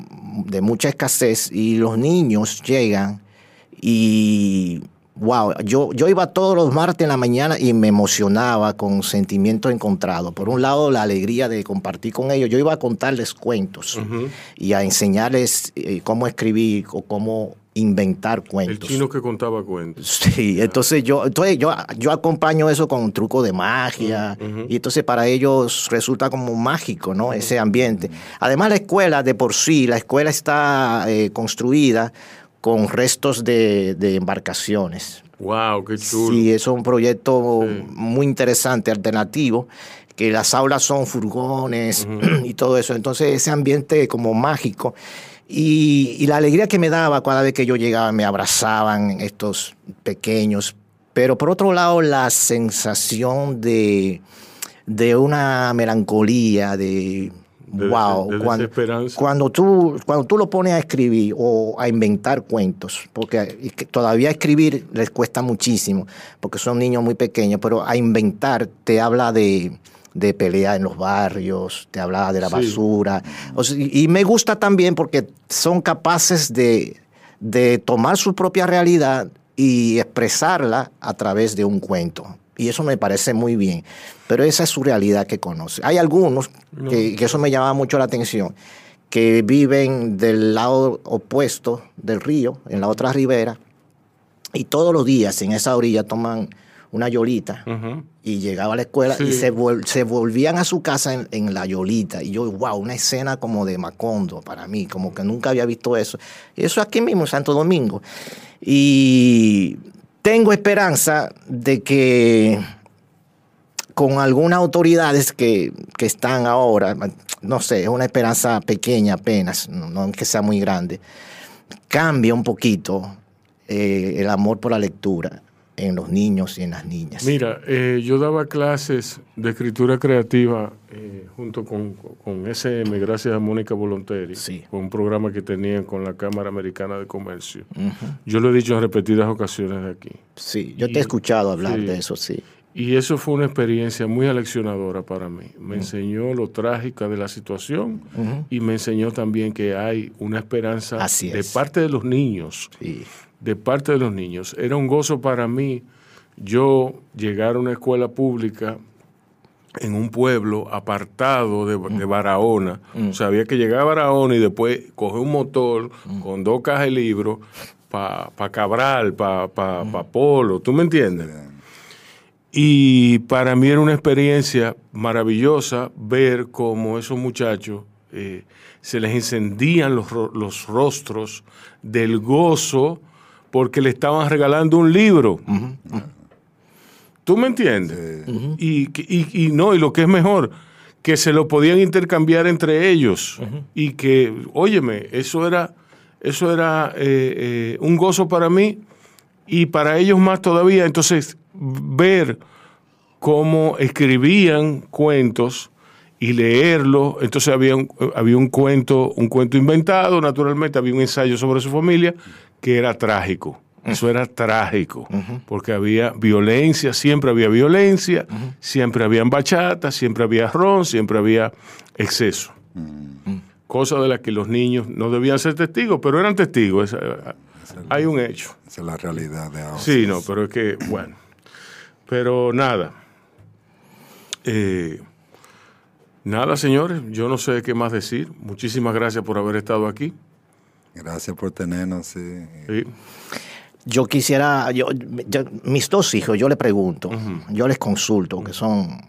[SPEAKER 1] de mucha escasez y los niños llegan y, wow, yo, yo iba todos los martes en la mañana y me emocionaba con sentimientos encontrados. Por un lado, la alegría de compartir con ellos. Yo iba a contarles cuentos y a enseñarles eh, cómo escribir o cómo inventar
[SPEAKER 2] El
[SPEAKER 1] cuentos.
[SPEAKER 2] chino que contaba cuentos. *laughs*
[SPEAKER 1] Sí, entonces yo, entonces yo, yo acompaño eso con un truco de magia y entonces para ellos resulta como mágico, ¿no? Ese ambiente. Además la escuela de por sí, la escuela está eh, construida con restos de, de embarcaciones.
[SPEAKER 2] Wow, qué chulo.
[SPEAKER 1] Sí, es un proyecto muy interesante, alternativo, que las aulas son furgones *clears throat* y todo eso. Entonces ese ambiente como mágico. Y, y la alegría que me daba cada vez que yo llegaba, me abrazaban estos pequeños. Pero por otro lado, la sensación de, de una melancolía, de,
[SPEAKER 2] De
[SPEAKER 1] wow,
[SPEAKER 2] des- de
[SPEAKER 1] cuando, cuando tú, cuando tú lo pones a escribir o a inventar cuentos, porque todavía escribir les cuesta muchísimo, porque son niños muy pequeños, pero a inventar te habla de, de pelea en los barrios, te habla de la
[SPEAKER 2] Sí.
[SPEAKER 1] basura. O sea, y, y me gusta también porque son capaces de, de tomar su propia realidad y expresarla a través de un cuento. Y eso me parece muy bien. Pero esa es su realidad que conoce. Hay algunos que, que eso me llama mucho la atención, que viven del lado opuesto del río, en la otra ribera, y todos los días en esa orilla toman una yolita y llegaba a la escuela y se, vol- se volvían a su casa en, en la yolita. Y yo, wow, una escena como de Macondo para mí, como que nunca había visto eso. Eso aquí mismo en Santo Domingo. Y tengo esperanza de que con algunas autoridades que, que están ahora, no sé, es una esperanza pequeña apenas, no, no es que sea muy grande, cambia un poquito eh, el amor por la lectura en los niños y en las niñas.
[SPEAKER 2] Mira, eh, yo daba clases de escritura creativa eh, junto con, con SM, gracias a Mónica Volonteri,
[SPEAKER 1] Sí.
[SPEAKER 2] con un programa que tenían con la Cámara Americana de Comercio. Yo lo he dicho en repetidas ocasiones aquí.
[SPEAKER 1] Sí, yo te
[SPEAKER 2] Y-
[SPEAKER 1] he escuchado hablar
[SPEAKER 2] sí.
[SPEAKER 1] de eso, sí.
[SPEAKER 2] Y eso fue una experiencia muy aleccionadora para mí. Me enseñó lo trágica de la situación y me enseñó también que hay una esperanza
[SPEAKER 1] Así
[SPEAKER 2] de parte de los niños
[SPEAKER 1] sí.
[SPEAKER 2] De parte de los niños. Era un gozo para mí yo llegar a una escuela pública en un pueblo apartado de, de Barahona. O sea, había que llegar a Barahona y después coger un motor con dos cajas de libros para Cabral, para pa, pa Polo. ¿Tú me entiendes? Y para mí era una experiencia maravillosa ver cómo esos muchachos eh, se les encendían los, los rostros del gozo porque le estaban regalando un libro. ¿Tú me entiendes? y, que- y- y no, y lo que es mejor, que se lo podían intercambiar entre ellos. Y que, óyeme, eso era, eso era eh, eh, un gozo para mí y para ellos más todavía. Entonces, ver cómo escribían cuentos y leerlo. Entonces había un, había un cuento, un cuento inventado, naturalmente, había un ensayo sobre su familia que era trágico. Eso era trágico, porque había violencia, siempre había violencia, siempre había bachata, siempre había ron, siempre había exceso. Cosa de las que los niños no debían ser testigos, pero eran testigos. hay un hecho.
[SPEAKER 3] Esa es la realidad de ahora.
[SPEAKER 2] Sí, no, pero es que, bueno. Pero nada. Eh, nada, señores, yo no sé qué más decir. Muchísimas gracias por haber estado aquí.
[SPEAKER 3] Gracias por tenernos. Sí.
[SPEAKER 1] Yo quisiera, yo, mis dos hijos, yo les pregunto, yo les consulto, que son,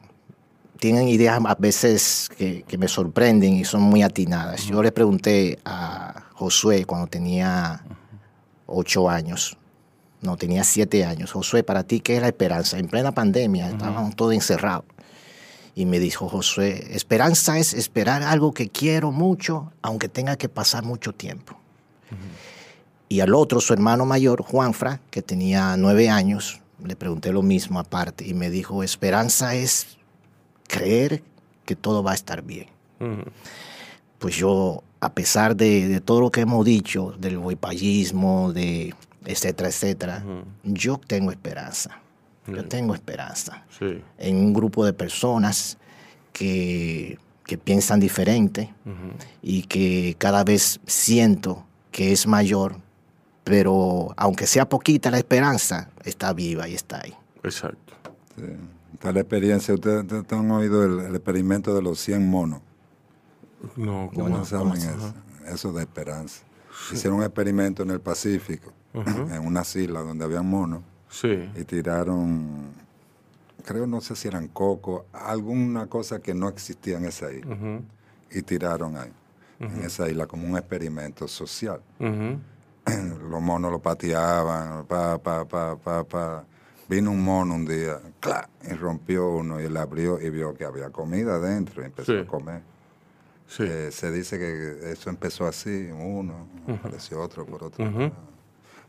[SPEAKER 1] tienen ideas a veces que, me sorprenden y son muy atinadas. Yo le pregunté a Josué cuando tenía ocho años, no, tenía siete años, Josué, para ti, ¿qué es la esperanza? En plena pandemia, estábamos todos encerrados. Y me dijo Josué, esperanza es esperar algo que quiero mucho, aunque tenga que pasar mucho tiempo. Y al otro, su hermano mayor, Juanfra, que tenía nueve años, le pregunté lo mismo aparte y me dijo, esperanza es creer que todo va a estar bien. Pues yo, a pesar de, todo lo que hemos dicho, del huipallismo, de etcétera, etcétera, yo tengo esperanza. Yo tengo esperanza en un grupo de personas que, que piensan diferente y que cada vez siento que es mayor pero aunque sea poquita la esperanza, está viva y está ahí.
[SPEAKER 2] Exacto.
[SPEAKER 3] Sí. Está la experiencia, ustedes, han oído el, experimento de los 100 monos.
[SPEAKER 2] No, ¿cómo
[SPEAKER 3] no saben eso? Eso de esperanza. Hicieron un experimento en el Pacífico, en una isla donde había monos,
[SPEAKER 2] sí.
[SPEAKER 3] y tiraron, creo, no sé si eran coco, alguna cosa que no existía en esa isla, y tiraron ahí, en esa isla, como un experimento social. *clears throat* los monos lo pateaban, pa, pa, pa, pa, pa. Vino un mono un día, y rompió uno y él abrió y vio que había comida dentro y empezó a comer. Eh, se dice que eso empezó así, uno, apareció otro por otro.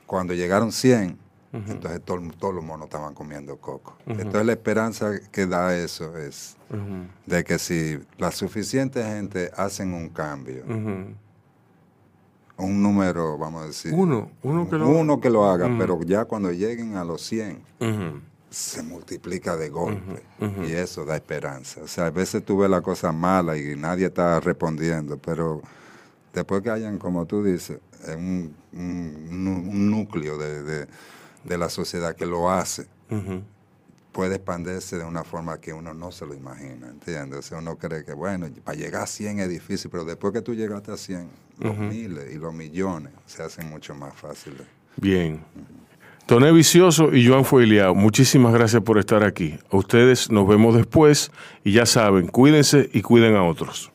[SPEAKER 3] Cuando llegaron 100, entonces todos los monos estaban comiendo coco. Entonces la esperanza que da eso es de que si la suficiente gente hacen un cambio, un número, vamos a decir.
[SPEAKER 2] Uno, uno que lo
[SPEAKER 3] uno que lo haga, pero ya cuando lleguen a los 100, se multiplica de golpe. Y eso da esperanza. O sea, a veces tú ves la cosa mala y nadie está respondiendo, pero después que hayan, como tú dices, un, un, núcleo de, de, la sociedad que lo hace, puede expandirse de una forma que uno no se lo imagina, ¿entiendes? O sea, uno cree que, bueno, para llegar a 100 es difícil, pero después que tú llegaste a 100, los miles y los millones se hacen mucho más fáciles.
[SPEAKER 2] Bien. Toné Vicioso y Joan Fuiliao, muchísimas gracias por estar aquí. A ustedes nos vemos después y ya saben, cuídense y cuiden a otros.